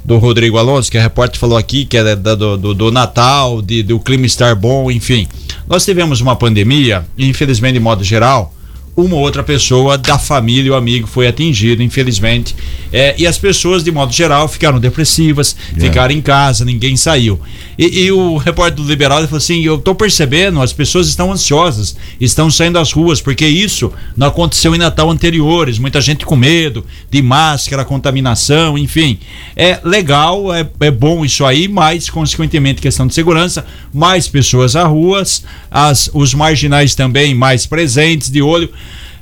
do, Rodrigo Alonso, que a repórter falou aqui, que é da- do, do, do Natal, de, do clima estar bom, enfim. Nós tivemos uma pandemia, e infelizmente, de modo geral, uma ou outra pessoa da família ou amigo foi atingido, infelizmente. É, e as pessoas, de modo geral, ficaram depressivas, ficaram em casa, ninguém saiu. E, e o repórter do Liberal falou assim: Eu tô percebendo, as pessoas estão ansiosas, estão saindo às ruas, porque isso não aconteceu em Natal anteriores. Muita gente com medo de máscara, contaminação, enfim. É legal, é, é bom isso aí, mas, consequentemente, questão de segurança, mais pessoas às ruas, as, os marginais também mais presentes, de olho.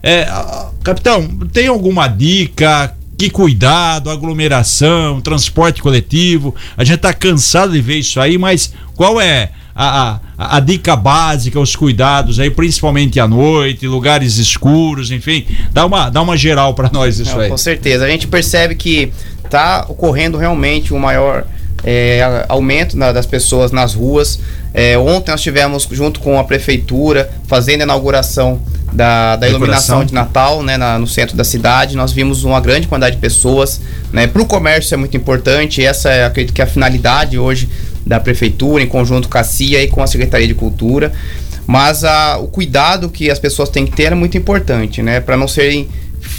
É, capitão, tem alguma dica? Que cuidado, aglomeração, transporte coletivo. A gente tá cansado de ver isso aí, mas qual é a, a, a, dica básica, os cuidados aí, principalmente à noite, lugares escuros, enfim, dá uma, dá uma geral para nós isso Não, aí. Com certeza. A gente percebe que está ocorrendo realmente um maior é, aumento na, das pessoas nas ruas. É, ontem nós tivemos, junto com a prefeitura, fazendo a inauguração da, da iluminação de Natal né, na, no centro da cidade. Nós vimos uma grande quantidade de pessoas. Né, Para o comércio é muito importante, essa é, acredito que é a finalidade hoje da prefeitura, em conjunto com a CIA e com a Secretaria de Cultura. Mas a, o cuidado que as pessoas têm que ter é muito importante, né? Para não serem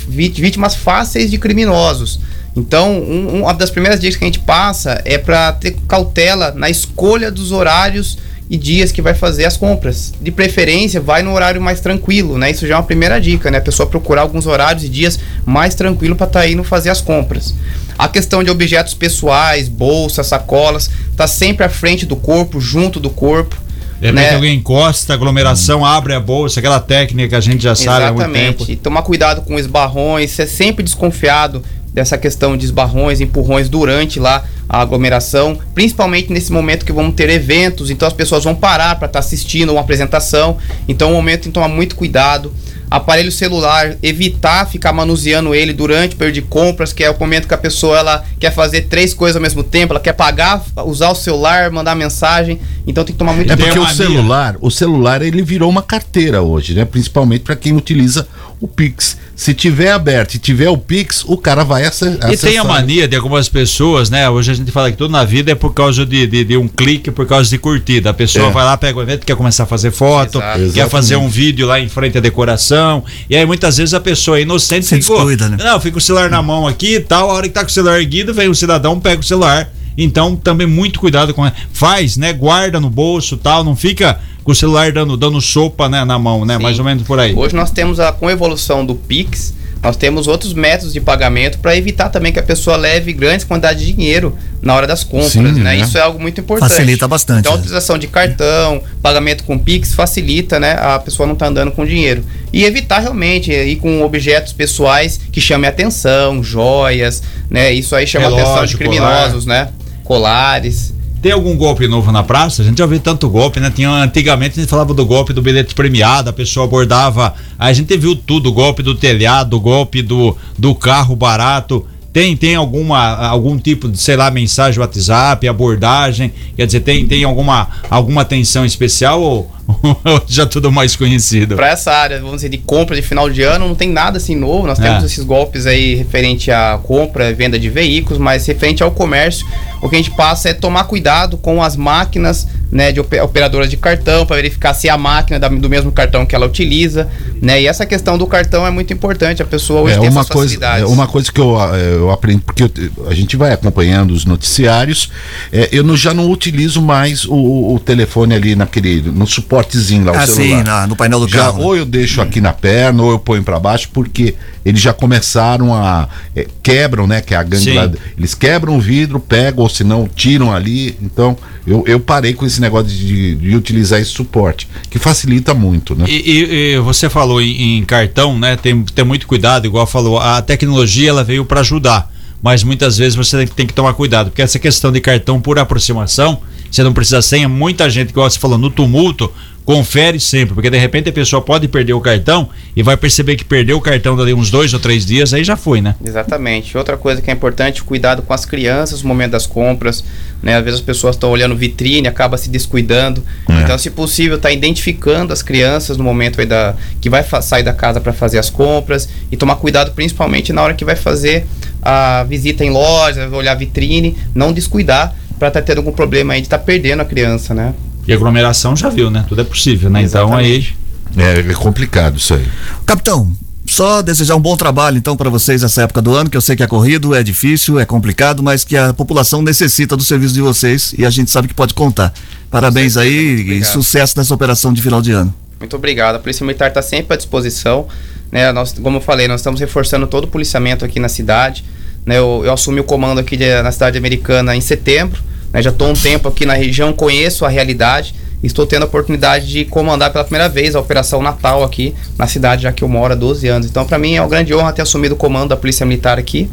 vítimas fáceis de criminosos. Então, um, uma das primeiras dicas que a gente passa é para ter cautela na escolha dos horários e dias que vai fazer as compras. De preferência, vai no horário mais tranquilo, né? Isso já é uma primeira dica, né? A pessoa procurar alguns horários e dias mais tranquilo para estar tá indo fazer as compras. A questão de objetos pessoais, bolsas, sacolas, tá sempre à frente do corpo, junto do corpo. De repente né? alguém encosta, aglomeração, hum. abre a bolsa, aquela técnica que a gente já sabe Exatamente. há muito tempo. E tomar cuidado com esbarrões, ser sempre desconfiado dessa questão de esbarrões, empurrões durante lá a aglomeração, principalmente nesse momento que vamos ter eventos, então as pessoas vão parar para estar tá assistindo uma apresentação, então é um momento de tomar muito cuidado aparelho celular, evitar ficar manuseando ele durante o período de compras, que é o momento que a pessoa ela quer fazer três coisas ao mesmo tempo, ela quer pagar, usar o celular, mandar mensagem, então tem que tomar muito É porque o celular, o celular ele virou uma carteira hoje, né? Principalmente para quem utiliza o Pix. Se tiver aberto e tiver o Pix, o cara vai acessar. E tem a mania de algumas pessoas, né? Hoje a gente fala que tudo na vida é por causa de, de, de um clique, por causa de curtida. A pessoa é. vai lá, pega o evento, quer começar a fazer foto, Exato. quer fazer um vídeo lá em frente à decoração. E aí muitas vezes a pessoa é inocente Se ficou, descuida, né? Não, fica o celular na mão aqui e tal. A hora que tá com o celular erguido, vem o cidadão, pega o celular. Então também muito cuidado com. Faz, né? Guarda no bolso tal, não fica com o celular dando, dando sopa né, na mão, né? Sim. Mais ou menos por aí. Hoje nós temos a com a evolução do Pix, nós temos outros métodos de pagamento para evitar também que a pessoa leve grandes quantidades de dinheiro na hora das compras, Sim, né? né? Isso é algo muito importante. Facilita bastante. Então, a utilização de cartão, pagamento com Pix facilita, né? A pessoa não tá andando com dinheiro. E evitar realmente ir com objetos pessoais que chamem atenção, joias, né? Isso aí chama Relógio, atenção de criminosos, colar. né? Colares. Tem algum golpe novo na praça? A gente já ouviu tanto golpe, né? Tinha, antigamente a gente falava do golpe do bilhete premiado, a pessoa abordava. A gente viu tudo: golpe do telhado, golpe do, do carro barato. Tem, tem alguma, algum tipo de, sei lá, mensagem WhatsApp, abordagem? Quer dizer, tem, tem alguma, alguma atenção especial ou, já tudo mais conhecido? Para essa área, vamos dizer, de compra de final de ano, não tem nada assim novo. Nós temos é. esses golpes aí referente à compra e venda de veículos, mas referente ao comércio, o que a gente passa é tomar cuidado com as máquinas né, de operadoras de cartão para verificar se é a máquina da, do mesmo cartão que ela utiliza, né? E essa questão do cartão é muito importante. A pessoa hoje é, tem uma coisa, é uma coisa que eu, eh, eu aprendi porque eu, a gente vai acompanhando os noticiários. É, eu não, já não utilizo mais o, o, telefone ali naquele no suportezinho lá o ah, celular. Sim, na, no painel do já, carro. Ou eu deixo aqui na perna ou eu ponho para baixo porque eles já começaram a é, quebram, né? Que é a gangue lá, eles quebram o vidro, pegam ou se não tiram ali. Então eu, eu parei com esse negócio de, de utilizar esse suporte, que facilita muito, né? E, e, e você falou em, em, cartão, né? Tem ter muito cuidado, igual falou, a tecnologia ela veio para ajudar, mas muitas vezes você tem, tem, que tomar cuidado, porque essa questão de cartão por aproximação, você não precisa senha, muita gente, igual você falou, no tumulto, confere sempre, porque de repente a pessoa pode perder o cartão e vai perceber que perdeu o cartão dali uns dois ou três dias, aí já foi, né? Exatamente. Outra coisa que é importante, cuidado com as crianças no momento das compras, né? Às vezes as pessoas estão olhando vitrine, acaba se descuidando. É. Então, se possível, tá identificando as crianças no momento aí da que vai sair da casa para fazer as compras e tomar cuidado principalmente na hora que vai fazer a visita em loja, olhar vitrine, não descuidar para estar tá tendo algum problema aí de estar tá perdendo a criança, né? E aglomeração já viu, né? Tudo é possível, né? Exatamente. Então aí. É, é complicado isso aí. Capitão, só desejar um bom trabalho então para vocês nessa época do ano, que eu sei que é corrido, é difícil, é complicado, mas que a população necessita do serviço de vocês e a gente sabe que pode contar. Parabéns aí e sucesso nessa operação de final de ano. Muito obrigado. A Polícia Militar está sempre à disposição. Né? Nós, como eu falei, nós estamos reforçando todo o policiamento aqui na cidade. Né? Eu, eu assumi o comando aqui de, na cidade americana em setembro. Né? Já estou um tempo aqui na região, conheço a realidade. Estou tendo a oportunidade de comandar pela primeira vez a Operação Natal aqui na cidade, já que eu moro há 12 anos. Então, para mim é uma grande honra ter assumido o comando da Polícia Militar aqui.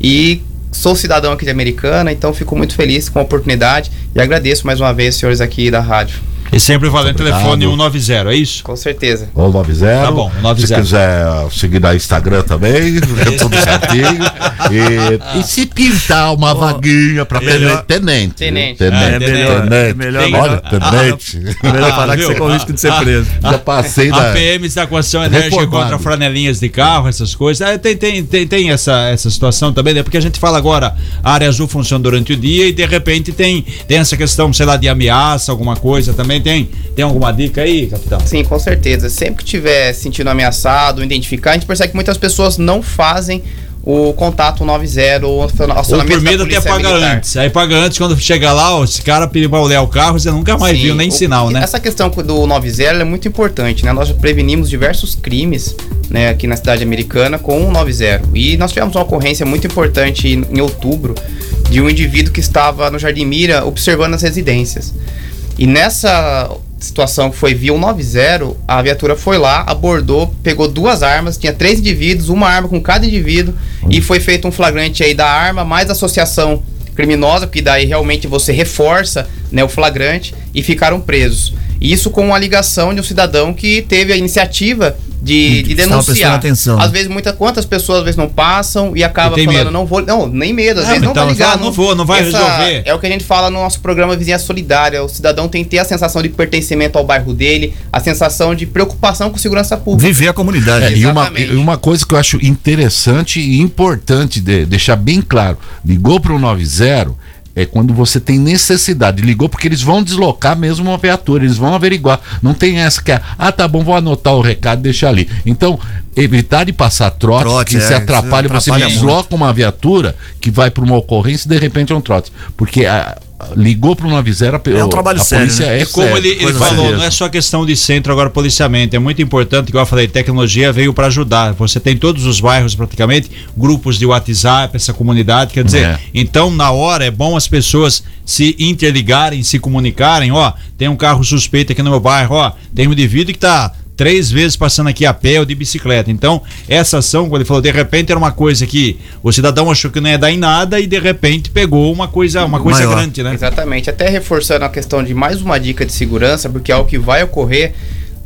E sou cidadão aqui de Americana, então fico muito feliz com a oportunidade e agradeço mais uma vez, senhores aqui da rádio. E sempre valendo telefone 190, é isso? Com certeza. Ou 90. Tá bom, 90. Se quiser seguir na Instagram também, é tudo certinho. E, e se pintar uma vaguinha pra melhor- tenente. Tenente. Tenente. Ah, é melhor- tenente. é melhor- Olha, tenente. É melhor falar que você corre risco de ser preso. Já passei A da. PM está com ação enérgica contra franelinhas de carro, essas coisas. É, tem, tem, tem, tem essa, essa situação também, né? Porque a gente fala agora, a área azul funciona durante o dia e de repente tem, tem essa questão, sei lá, de ameaça, alguma coisa também. Tem, tem alguma dica aí, capitão? Sim, com certeza. Sempre que estiver se sentindo ameaçado, identificar, a gente percebe que muitas pessoas não fazem o contato 90 ou Ou acionamento por da medo até polícia paga militar. antes. Aí paga antes, quando chega lá, ó, esse cara pediu pra olhar o carro, você nunca mais Sim, viu nem o- sinal, né? Essa questão do 90 é muito importante, né? Nós já prevenimos diversos crimes né, aqui na cidade americana com o 90. E nós tivemos uma ocorrência muito importante em outubro de um indivíduo que estava no Jardim Mira observando as residências. E nessa situação que foi via 190, a viatura foi lá, abordou, pegou duas armas, tinha três indivíduos, uma arma com cada indivíduo, e foi feito um flagrante aí da arma, mais associação criminosa, porque daí realmente você reforça né, o flagrante e ficaram presos. Isso com a ligação de um cidadão que teve a iniciativa de, de Estava prestando denunciar. atenção. Às vezes, muita, quantas pessoas às vezes não passam e acaba falando, medo. não vou. Não, nem medo, às Ah, vezes não então, vai ligar. fala, não vou, não vai resolver. É o que a gente fala no nosso programa Vizinhança Solidária. O cidadão tem que ter a sensação de pertencimento ao bairro dele, a sensação de preocupação com segurança pública. Viver a comunidade. É, e, uma, Exatamente. e uma coisa que eu acho interessante e importante de deixar bem claro: ligou para o 90 é quando você tem necessidade. Ligou porque eles vão deslocar mesmo uma viatura, eles vão averiguar. Não tem essa que é, ah, tá bom, vou anotar o recado, deixa ali. Então, evitar de passar trote, Trote, que é, se atrapalha, isso você atrapalha desloca uma viatura que vai para uma ocorrência e de repente é um trote. Porque ah, ligou para o 90, É um trabalho a sério, polícia né? é E como sério. ele, ele falou, não é só questão de centro agora policiamento, é muito importante, igual eu falei, tecnologia veio para ajudar. Você tem todos os bairros praticamente, grupos de WhatsApp, essa comunidade, quer dizer, É. então na hora é bom as pessoas se interligarem, se comunicarem, ó, tem um carro suspeito aqui no meu bairro, ó, tem um indivíduo que tá três vezes passando aqui a pé ou de bicicleta. Então, essa ação, quando ele falou, de repente era uma coisa que o cidadão achou que não ia dar em nada e de repente pegou uma coisa, uma coisa Maior. grande, né? Exatamente. Até reforçando a questão de mais uma dica de segurança, porque é o que vai ocorrer.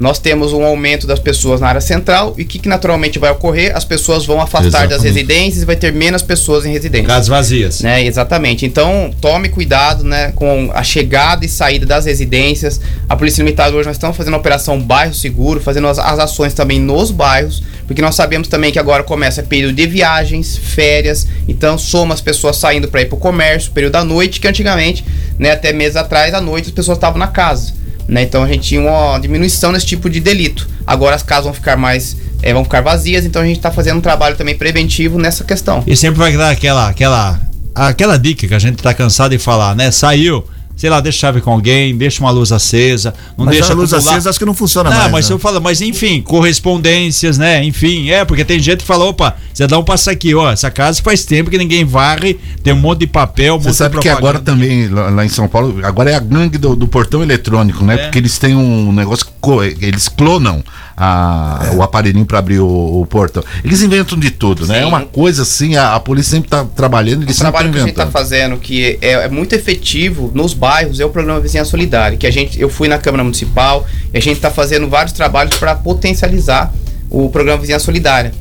Nós temos um aumento das pessoas na área central e o que, que naturalmente vai ocorrer? As pessoas vão afastar das Exatamente. residências e vai ter menos pessoas em residências. Casas vazias. Né, exatamente. Então, tome cuidado né, com a chegada e saída das residências. A Polícia Militar hoje nós estamos fazendo a operação Bairro Seguro, fazendo as, as ações também nos bairros, porque nós sabemos também que agora começa período de viagens, férias, então soma as pessoas saindo para ir para o comércio, período da noite, que antigamente, né, até meses atrás, à noite as pessoas estavam na casa. Né, então a gente tinha uma diminuição nesse tipo de delito. Agora as casas vão ficar mais. eh, vão ficar vazias, então a gente está fazendo um trabalho também preventivo nessa questão. E sempre vai dar aquela, aquela, aquela dica que a gente tá cansado de falar, né? Saiu, sei lá, deixa chave com alguém, deixa uma luz acesa, não Mas deixa a luz acumular. acesa acho que não funciona Não, mais. mas né? eu falo, mas enfim, correspondências, né? Enfim, é, porque tem gente que fala, opa, você dá um passo aqui, ó, essa casa faz tempo que ninguém varre, tem um monte de papel, um Você sabe que agora também, lá, em São Paulo, agora é a gangue do, do portão eletrônico, né? É. Porque eles têm um negócio eles clonam a- É. o aparelhinho para abrir o, o portão. Eles inventam de tudo, né? É uma coisa assim, a, a polícia sempre tá trabalhando, eles O sempre trabalho que a gente está fazendo, que é, é muito efetivo nos bairros, é o programa Vizinhança Solidária, que a gente, eu fui na Câmara Municipal e a gente está fazendo vários trabalhos para potencializar o programa Vizinhança Solidária.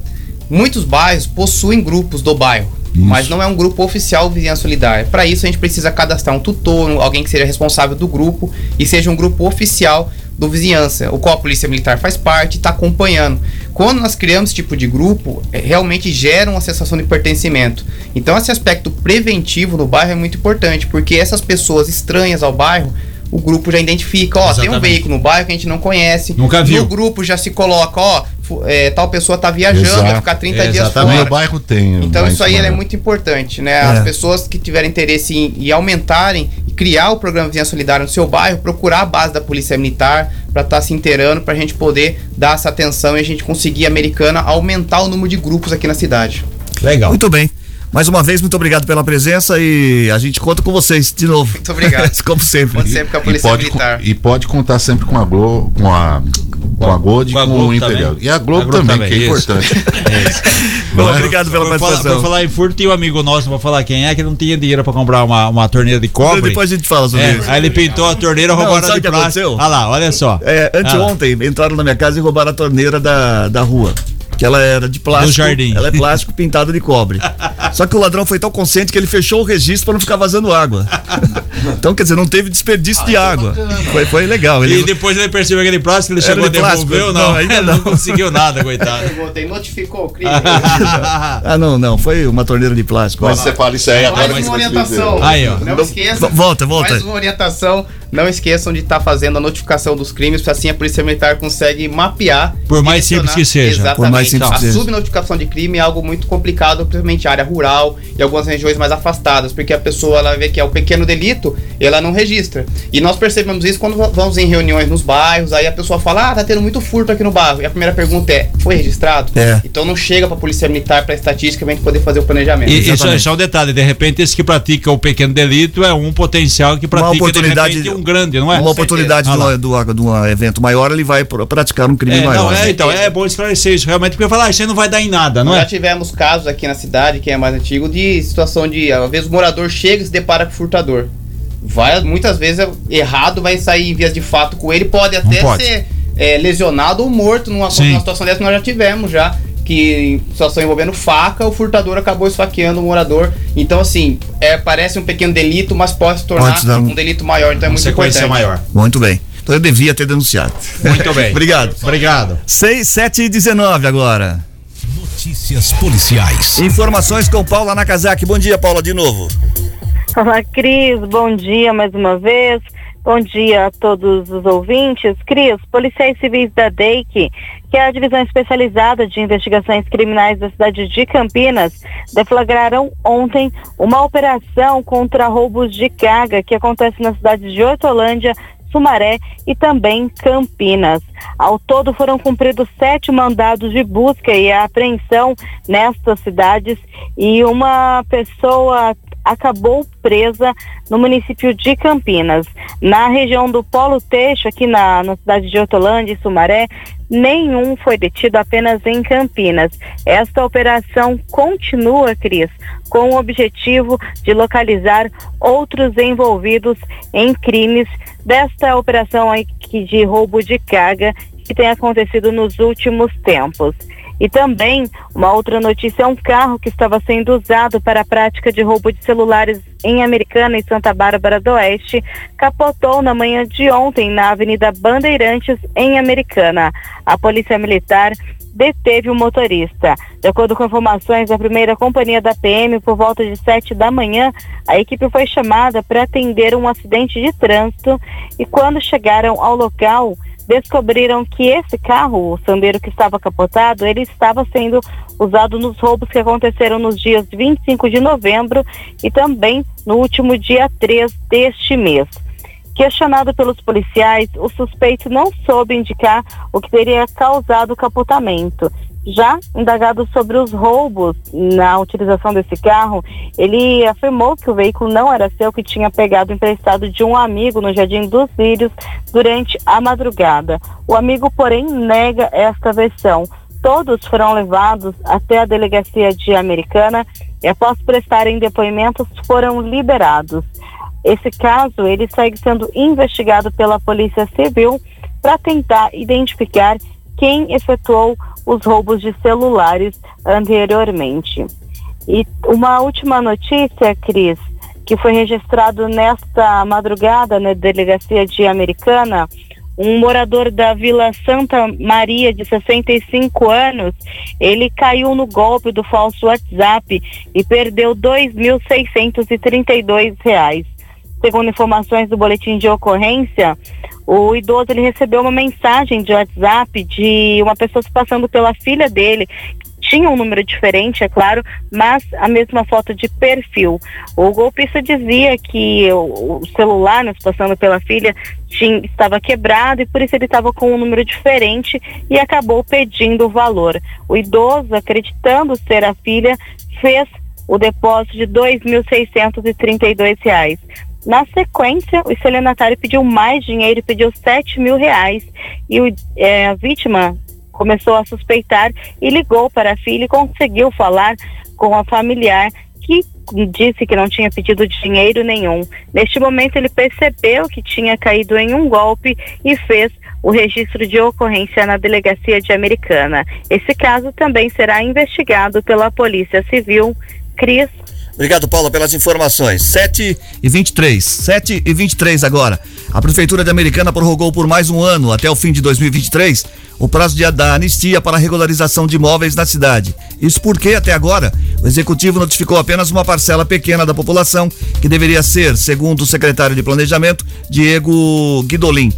Muitos bairros possuem grupos do bairro, mas não é um grupo oficial Vizinhança Solidária. Para isso a gente precisa cadastrar um tutor, alguém que seja responsável do grupo e seja um grupo oficial do vizinhança, o qual a Polícia Militar faz parte está acompanhando. Quando nós criamos esse tipo de grupo, é, realmente gera uma sensação de pertencimento. Então esse aspecto preventivo no bairro é muito importante, porque essas pessoas estranhas ao bairro, o grupo já identifica, ó, tem um Exatamente. veículo no bairro que a gente não conhece. Nunca viu. No grupo já se coloca, ó, é, tal pessoa tá viajando, vai Exato. ficar 30 dias Exatamente. No fora. meu bairro tem. Então isso aí é Paulo. muito importante, né? As É. pessoas que tiverem interesse em, em aumentarem e criar o programa Vizinhança Solidária no seu bairro, procurar a base da Polícia Militar para estar se inteirando, para a gente poder dar essa atenção e a gente conseguir, americana, aumentar o número de grupos aqui na cidade. Legal. Muito bem. Mais uma vez, muito obrigado pela presença e a gente conta com vocês de novo. Muito obrigado. Como sempre. Conto sempre com a E Polícia pode, Militar. e pode contar sempre com a Globo, com a Com a Gold e Com com, a o Imperial. também. E a Globo, A Globo também, também, que é isso. importante. Bom, Não é? obrigado pela participação. por falar em furto, tinha um amigo nosso, não vou falar quem é, que não tinha dinheiro pra comprar uma, uma torneira de cobre. Depois a gente fala sobre É, isso. Aí ele pintou a torneira, Não, roubaram sabe de o que plástico. aconteceu? Olha lá, olha só. É, anteontem entraram na minha casa e roubaram a torneira da, da rua. Que ela era de plástico. Do jardim. Ela é plástico pintado de cobre. Só que o ladrão foi tão consciente que ele fechou o registro para não ficar vazando água. então, quer dizer, não teve desperdício de água. Foi, foi legal. E Ele, depois ele percebeu aquele plástico, ele chegou a de plástico? devolver ou não? Não, ainda não. não conseguiu nada, coitado. Perguntei, notificou o crime? ah, não, não. Foi uma torneira de plástico. Quando você fala isso aí, agora Mais uma orientação. Aí, ó. Não esqueça. Volta, volta. Mais uma orientação. Não esqueçam de estar fazendo a notificação dos crimes, para assim a Polícia Militar consegue mapear. Por mais simples que seja. Exatamente. Por mais simples a que seja. subnotificação de crime é algo muito complicado, principalmente área rural e algumas regiões mais afastadas, porque a pessoa ela vê que é um pequeno delito, ela não registra. E nós percebemos isso quando vamos em reuniões nos bairros, aí a pessoa fala: "Ah, tá tendo muito furto aqui no bairro". E a primeira pergunta é: "Foi registrado?". É. Então não chega para a Polícia Militar para estatística pra gente poder fazer o planejamento. E isso é Exatamente. só um detalhe, de repente esse que pratica o pequeno delito é um potencial que pratica de oportunidade- repente um grande, não é? uma oportunidade Ah de, um- do, de um evento maior, ele vai pr- praticar um crime É, maior. não, é, né? então, é bom esclarecer isso realmente, porque falar, ah, isso aí não vai dar em nada, não Nós é? já tivemos casos aqui na cidade, que é mais antigo, de situação de, às vezes, o morador chega e se depara com o furtador. Vai, muitas vezes, é errado, vai sair em vias de fato com ele, pode até pode. ser é, lesionado ou morto numa, numa situação dessa, nós já tivemos já. Que em situação envolvendo faca, o furtador acabou esfaqueando o morador. Então, assim, é, parece um pequeno delito, mas pode se tornar dar um- delito maior. Então é muito importante. maior. Muito bem. Então eu devia ter denunciado. Muito bem. Obrigado. Obrigado. 6, 7 e 19 agora. Notícias policiais. Informações com Paula Nakazaki. Bom dia, Paula, de novo. Olá, Cris. Bom dia mais uma vez. Bom dia a todos os ouvintes. Cris, policiais civis da DEIC, que é a divisão especializada de investigações criminais da cidade de Campinas, deflagraram ontem uma operação contra roubos de carga que acontece na cidade de Hortolândia, Sumaré e também Campinas. Ao todo foram cumpridos sete mandados de busca e apreensão nestas cidades e uma pessoa acabou presa no município de Campinas. Na região do Polo Teixo, aqui na, na cidade de Hortolândia e Sumaré, nenhum foi detido apenas em Campinas. Esta operação continua, Cris, com o objetivo de localizar outros envolvidos em crimes desta operação aí que- de roubo de carga que tem acontecido nos últimos tempos. E também, uma outra notícia, é um carro que estava sendo usado para a prática de roubo de celulares em Americana e Santa Bárbara do Oeste, capotou na manhã de ontem na Avenida Bandeirantes, em Americana. A Polícia Militar deteve o motorista. De acordo com informações da primeira companhia da PM, por volta de sete da manhã, a equipe foi chamada para atender um acidente de trânsito e quando chegaram ao local, descobriram que esse carro, o Sandero que estava capotado, ele estava sendo usado nos roubos que aconteceram nos dias 25 de novembro e também no último dia 3 deste mês. Questionado pelos policiais, o suspeito não soube indicar o que teria causado o capotamento. Já indagado sobre os roubos na utilização desse carro, ele afirmou que o veículo não era seu, que tinha pegado emprestado de um amigo no Jardim dos Lírios durante a madrugada. O amigo, porém, nega esta versão. Todos foram levados até a delegacia de Americana e, após prestarem depoimentos, foram liberados. Esse caso ele segue sendo investigado pela Polícia Civil para tentar identificar quem efetuou os roubos de celulares anteriormente. E uma última notícia, Cris, que foi registrado nesta madrugada na delegacia de Americana, um morador da Vila Santa Maria, de 65 anos, ele caiu no golpe do falso WhatsApp e perdeu R$ 2.632. Segundo informações do boletim de ocorrência, o idoso ele recebeu uma mensagem de WhatsApp de uma pessoa se passando pela filha dele. Tinha um número diferente, é claro, mas a mesma foto de perfil. O golpista dizia que o, celular, né, passando pela filha, tinha, estava quebrado e por isso ele estava com um número diferente e acabou pedindo o valor. O idoso, acreditando ser a filha, fez o depósito de R$ 2.632. Na sequência, o estelionatário pediu mais dinheiro, pediu 7 mil reais. E o, é, a vítima começou a suspeitar e ligou para a filha e conseguiu falar com a familiar que disse que não tinha pedido dinheiro nenhum. Neste momento, ele percebeu que tinha caído em um golpe e fez o registro de ocorrência na delegacia de Americana. Esse caso também será investigado pela Polícia Civil. Cris. Obrigado, Paula, pelas informações. 7 e 23. 7 e 23 agora. A Prefeitura de Americana prorrogou por mais um ano, até o fim de 2023, o prazo de, da anistia para regularização de imóveis na cidade. Isso porque, até agora, o Executivo notificou apenas uma parcela pequena da população, que deveria ser, segundo o secretário de Planejamento, Diego Guidolin.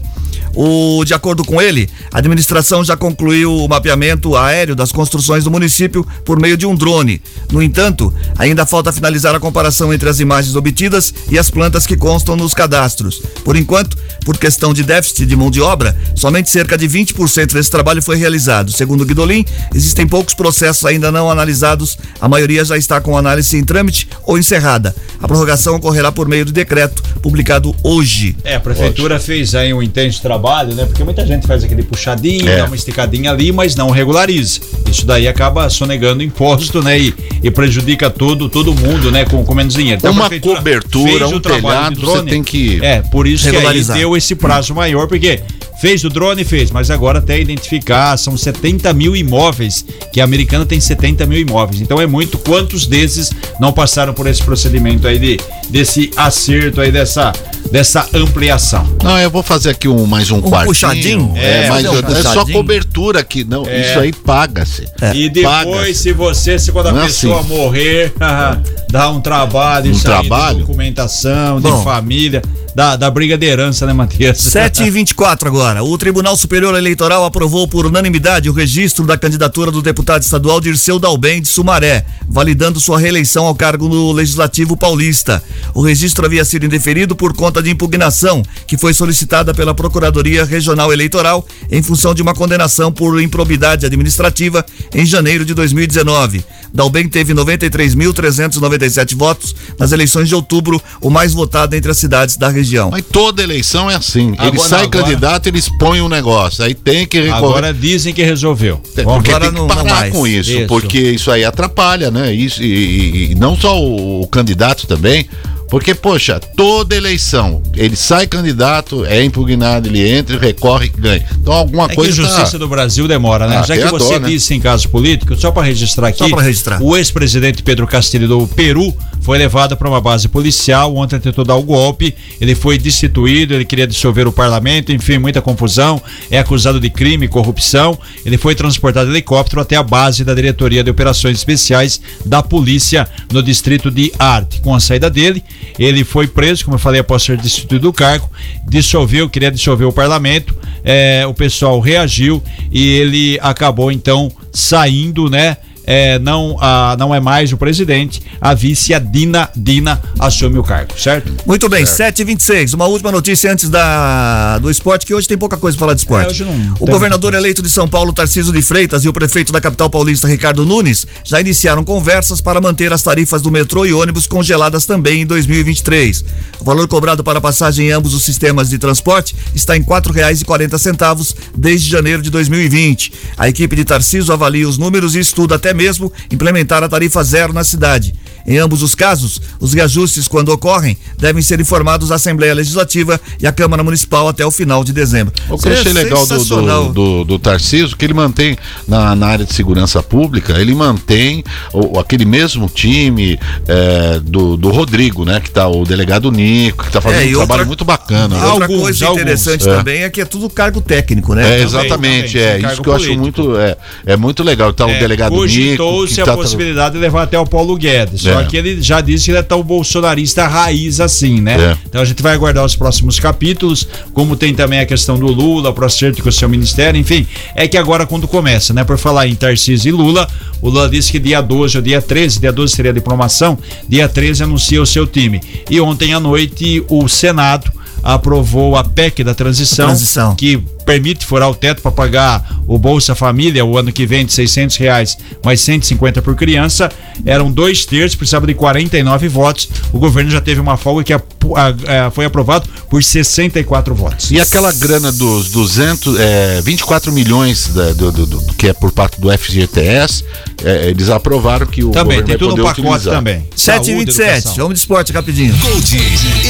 O, de acordo com ele, a administração já concluiu o mapeamento aéreo das construções do município por meio de um drone. No entanto, ainda falta finalizar a comparação entre as imagens obtidas e as plantas que constam nos cadastros. Por enquanto, por questão de déficit de mão de obra, somente cerca de 20% desse trabalho foi realizado. Segundo Guidolin, existem poucos processos ainda não analisados, a maioria já está com análise em trâmite ou encerrada. A prorrogação ocorrerá por meio de decreto publicado hoje. É, a prefeitura hoje. fez aí um intenso trabalho, né? Porque muita gente faz aquele puxadinho, é. dá uma esticadinha ali, mas não regulariza. Isso daí acaba sonegando imposto, né? E, e prejudica todo, todo mundo, né? Com, com menos dinheiro. Então, uma cobertura, um telhado, drone, você tem que É, por isso que aí deu esse prazo maior, porque Fez o drone, fez, mas agora até identificar, são 70 mil imóveis, que a americana tem 70 mil imóveis. Então é muito. Quantos desses não passaram por esse procedimento aí de desse acerto aí, dessa, dessa ampliação? Não, eu vou fazer aqui um, mais um, um quartinho. Puxadinho? É, é mas um é só cobertura aqui. Não, é. isso aí paga-se. É. E depois, se você, se quando a não pessoa assim. morrer, dá um trabalho, um trabalho? de documentação, Bom. de família da, da briga de herança, né, Matias? 7 e 24 agora. O Tribunal Superior Eleitoral aprovou por unanimidade o registro da candidatura do deputado estadual Dirceu Dalben de Sumaré, validando sua reeleição ao cargo no Legislativo Paulista. O registro havia sido indeferido por conta de impugnação, que foi solicitada pela Procuradoria Regional Eleitoral em função de uma condenação por improbidade administrativa em janeiro de 2019. Dalben teve 93.397 votos nas eleições de outubro, o mais votado entre as cidades da região região. Mas toda eleição é assim. Agora, ele sai agora... candidato, eles põem um negócio. Aí tem que recorrer. Agora dizem que resolveu. Tem, porque agora tem que parar com isso, isso, porque isso aí atrapalha, né? Isso, e, e não só o, o candidato também. Porque, poxa, toda eleição, ele sai candidato, é impugnado, ele entra, recorre e ganha. Então alguma é coisa. Que a justiça tá... do Brasil demora, né? Ah, Já que você dó, né? disse em caso político, só para registrar aqui. Só registrar. O ex-presidente Pedro Castilho do Peru foi levado para uma base policial, ontem tentou dar o golpe, ele foi destituído, ele queria dissolver o parlamento, enfim, muita confusão, é acusado de crime corrupção, ele foi transportado de helicóptero até a base da Diretoria de Operações Especiais da Polícia no distrito de Arte. Com a saída dele, ele foi preso, como eu falei, após ser destituído do cargo, dissolveu, queria dissolver o parlamento, é, o pessoal reagiu e ele acabou então saindo, né? É, não, a, não é mais o presidente, a vice, a Dina, Dina assume o cargo, certo? Muito bem, 7h26. Uma última notícia antes da, do esporte, que hoje tem pouca coisa para falar de esporte. É, não, o governador eleito de São Paulo, Tarcísio de Freitas, e o prefeito da capital paulista, Ricardo Nunes, já iniciaram conversas para manter as tarifas do metrô e ônibus congeladas também em 2023. O valor cobrado para passagem em ambos os sistemas de transporte está em R$ 4,40 desde janeiro de 2020. A equipe de Tarcísio avalia os números e estuda até mesmo implementar a tarifa zero na cidade. Em ambos os casos, os reajustes, quando ocorrem, devem ser informados à Assembleia Legislativa e à Câmara Municipal até o final de dezembro. O que eu achei é legal do, do, do, do Tarcísio, que ele mantém na, na, área de segurança pública, ele mantém o, aquele mesmo time é, do, do Rodrigo, né? Que tá o delegado Nico, que tá fazendo é, um outra, trabalho muito bacana. Né? Outra coisa alguns, interessante é. também é que é tudo cargo técnico, né? É, exatamente, também, também, é. Isso que eu acho muito, é, é muito legal. Tá o é, delegado Nico. se a tá possibilidade de levar até o Paulo Guedes. Só é. que ele já disse que ele é tão bolsonarista raiz assim, né? É. Então a gente vai aguardar os próximos capítulos, como tem também a questão do Lula, o acerto com o seu ministério, enfim. É que agora quando começa, né? Por falar em Tarcísio e Lula, o Lula disse que dia 12 ou dia 13, dia 12 seria a diplomação, dia 13 anuncia o seu time. E ontem à noite o Senado aprovou a PEC da transição, transição. que permite furar o teto para pagar o Bolsa Família o ano que vem de 600 reais, mais 150 por criança. Eram dois terços, precisava de 49 votos. O governo já teve uma folga que a, a, a, foi aprovado por 64 votos. E aquela grana dos 200, é, 24 milhões da, do, do, do, que é por parte do FGTS, é, eles aprovaram que o também governo tem tudo no pacote utilizar. também. 7 e 27 vamos de esporte rapidinho. Gold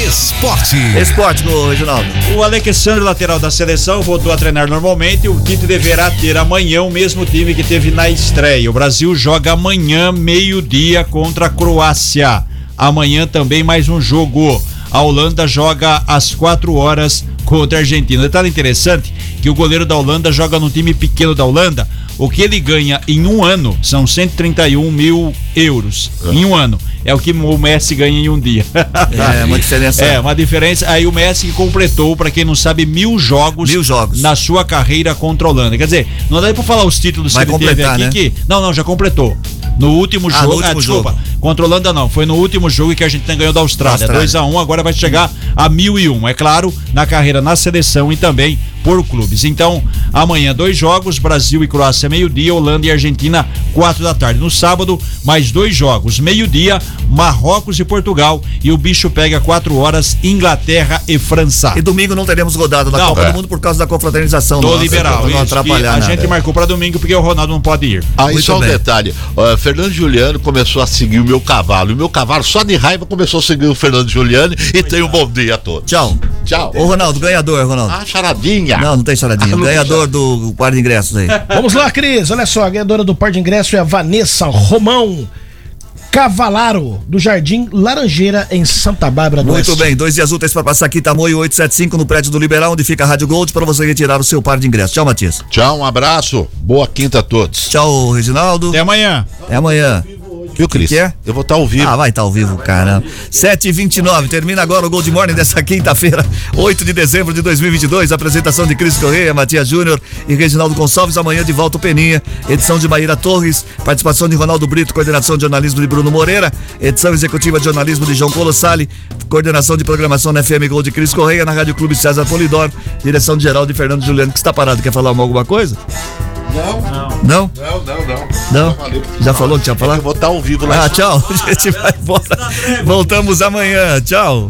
Esporte. Esporte, Reginaldo. O Alexandre, lateral da seleção, voltou a treinar normalmente. O Tite deverá ter amanhã o mesmo time que teve na estreia. O Brasil joga amanhã, meio-dia, contra a Croácia. Amanhã também mais um jogo. A Holanda joga às 4 horas contra a Argentina. Detalhe interessante que o goleiro da Holanda joga no time pequeno da Holanda. O que ele ganha em um ano são 131 mil euros. Em um ano. É o que o Messi ganha em um dia. É, uma diferença. É, uma diferença. Aí o Messi completou, para quem não sabe, mil jogos, mil jogos na sua carreira Holanda. Quer dizer, não dá pra falar os títulos Vai que ele teve aqui né? que. Não, não, já completou. No último Ah, jogo. no último desculpa. jogo. Holanda não. Foi no último jogo que a Argentina ganhou da Austrália. Austrália. 2 a 1 agora vai chegar a 1001. É claro, na carreira na seleção e também por clubes. Então, amanhã dois jogos, Brasil e Croácia meio-dia, Holanda e Argentina quatro da tarde. No sábado, mais dois jogos, meio-dia, Marrocos e Portugal e o bicho pega quatro horas, Inglaterra e França. E domingo não teremos rodada da Não, Copa é. do Mundo por causa da confraternização. Do nossa, liberal, não atrapalhar a nada. gente marcou para domingo porque o Ronaldo não pode ir. Aí Muito só um bem. detalhe, ó, Fernando Juliano começou a seguir o meu cavalo. E o meu cavalo, só de raiva, começou a seguir o Fernando Juliano. E tenha um bom dia a todos. Tchau. Tchau. Ô, Ronaldo, ganhador, Ronaldo. Ah, charadinha. Não, não tem charadinha. Ah, ganhador do par de ingressos aí. Vamos lá, Cris. Olha só, a ganhadora do par de ingresso é a Vanessa Romão Cavalaro, do Jardim Laranjeira, em Santa Bárbara do Muito Oeste. bem, dois dias úteis para passar aqui, Tamoio 875, no prédio do Liberal, onde fica a Rádio Gold, para você retirar o seu par de ingressos. Tchau, Matias. Tchau, um abraço. Boa quinta a todos. Tchau, Reginaldo. Até amanhã. Até amanhã. Viu, Cris? Que é? Eu vou estar ao vivo. Ah, vai estar ao vivo, caramba. 7h29, termina agora o Gold Morning dessa quinta-feira, 8 de dezembro de 2022. Apresentação de Cris Correia, Matias Júnior e Reginaldo Gonçalves. Amanhã de volta o Peninha. Edição de Maíra Torres, participação de Ronaldo Brito, coordenação de jornalismo de Bruno Moreira, edição executiva de jornalismo de João Colossali, coordenação de programação na FM Gold de Cris Correia, na Rádio Clube César Polidoro, direção de geral de Fernando Juliano, que está parado. Quer falar alguma coisa? Não. Não? Não, não, não. Não? Já falou que tinha falado? Eu vou estar ao vivo lá. Ah, tchau. A gente vai embora. Voltamos amanhã. Tchau.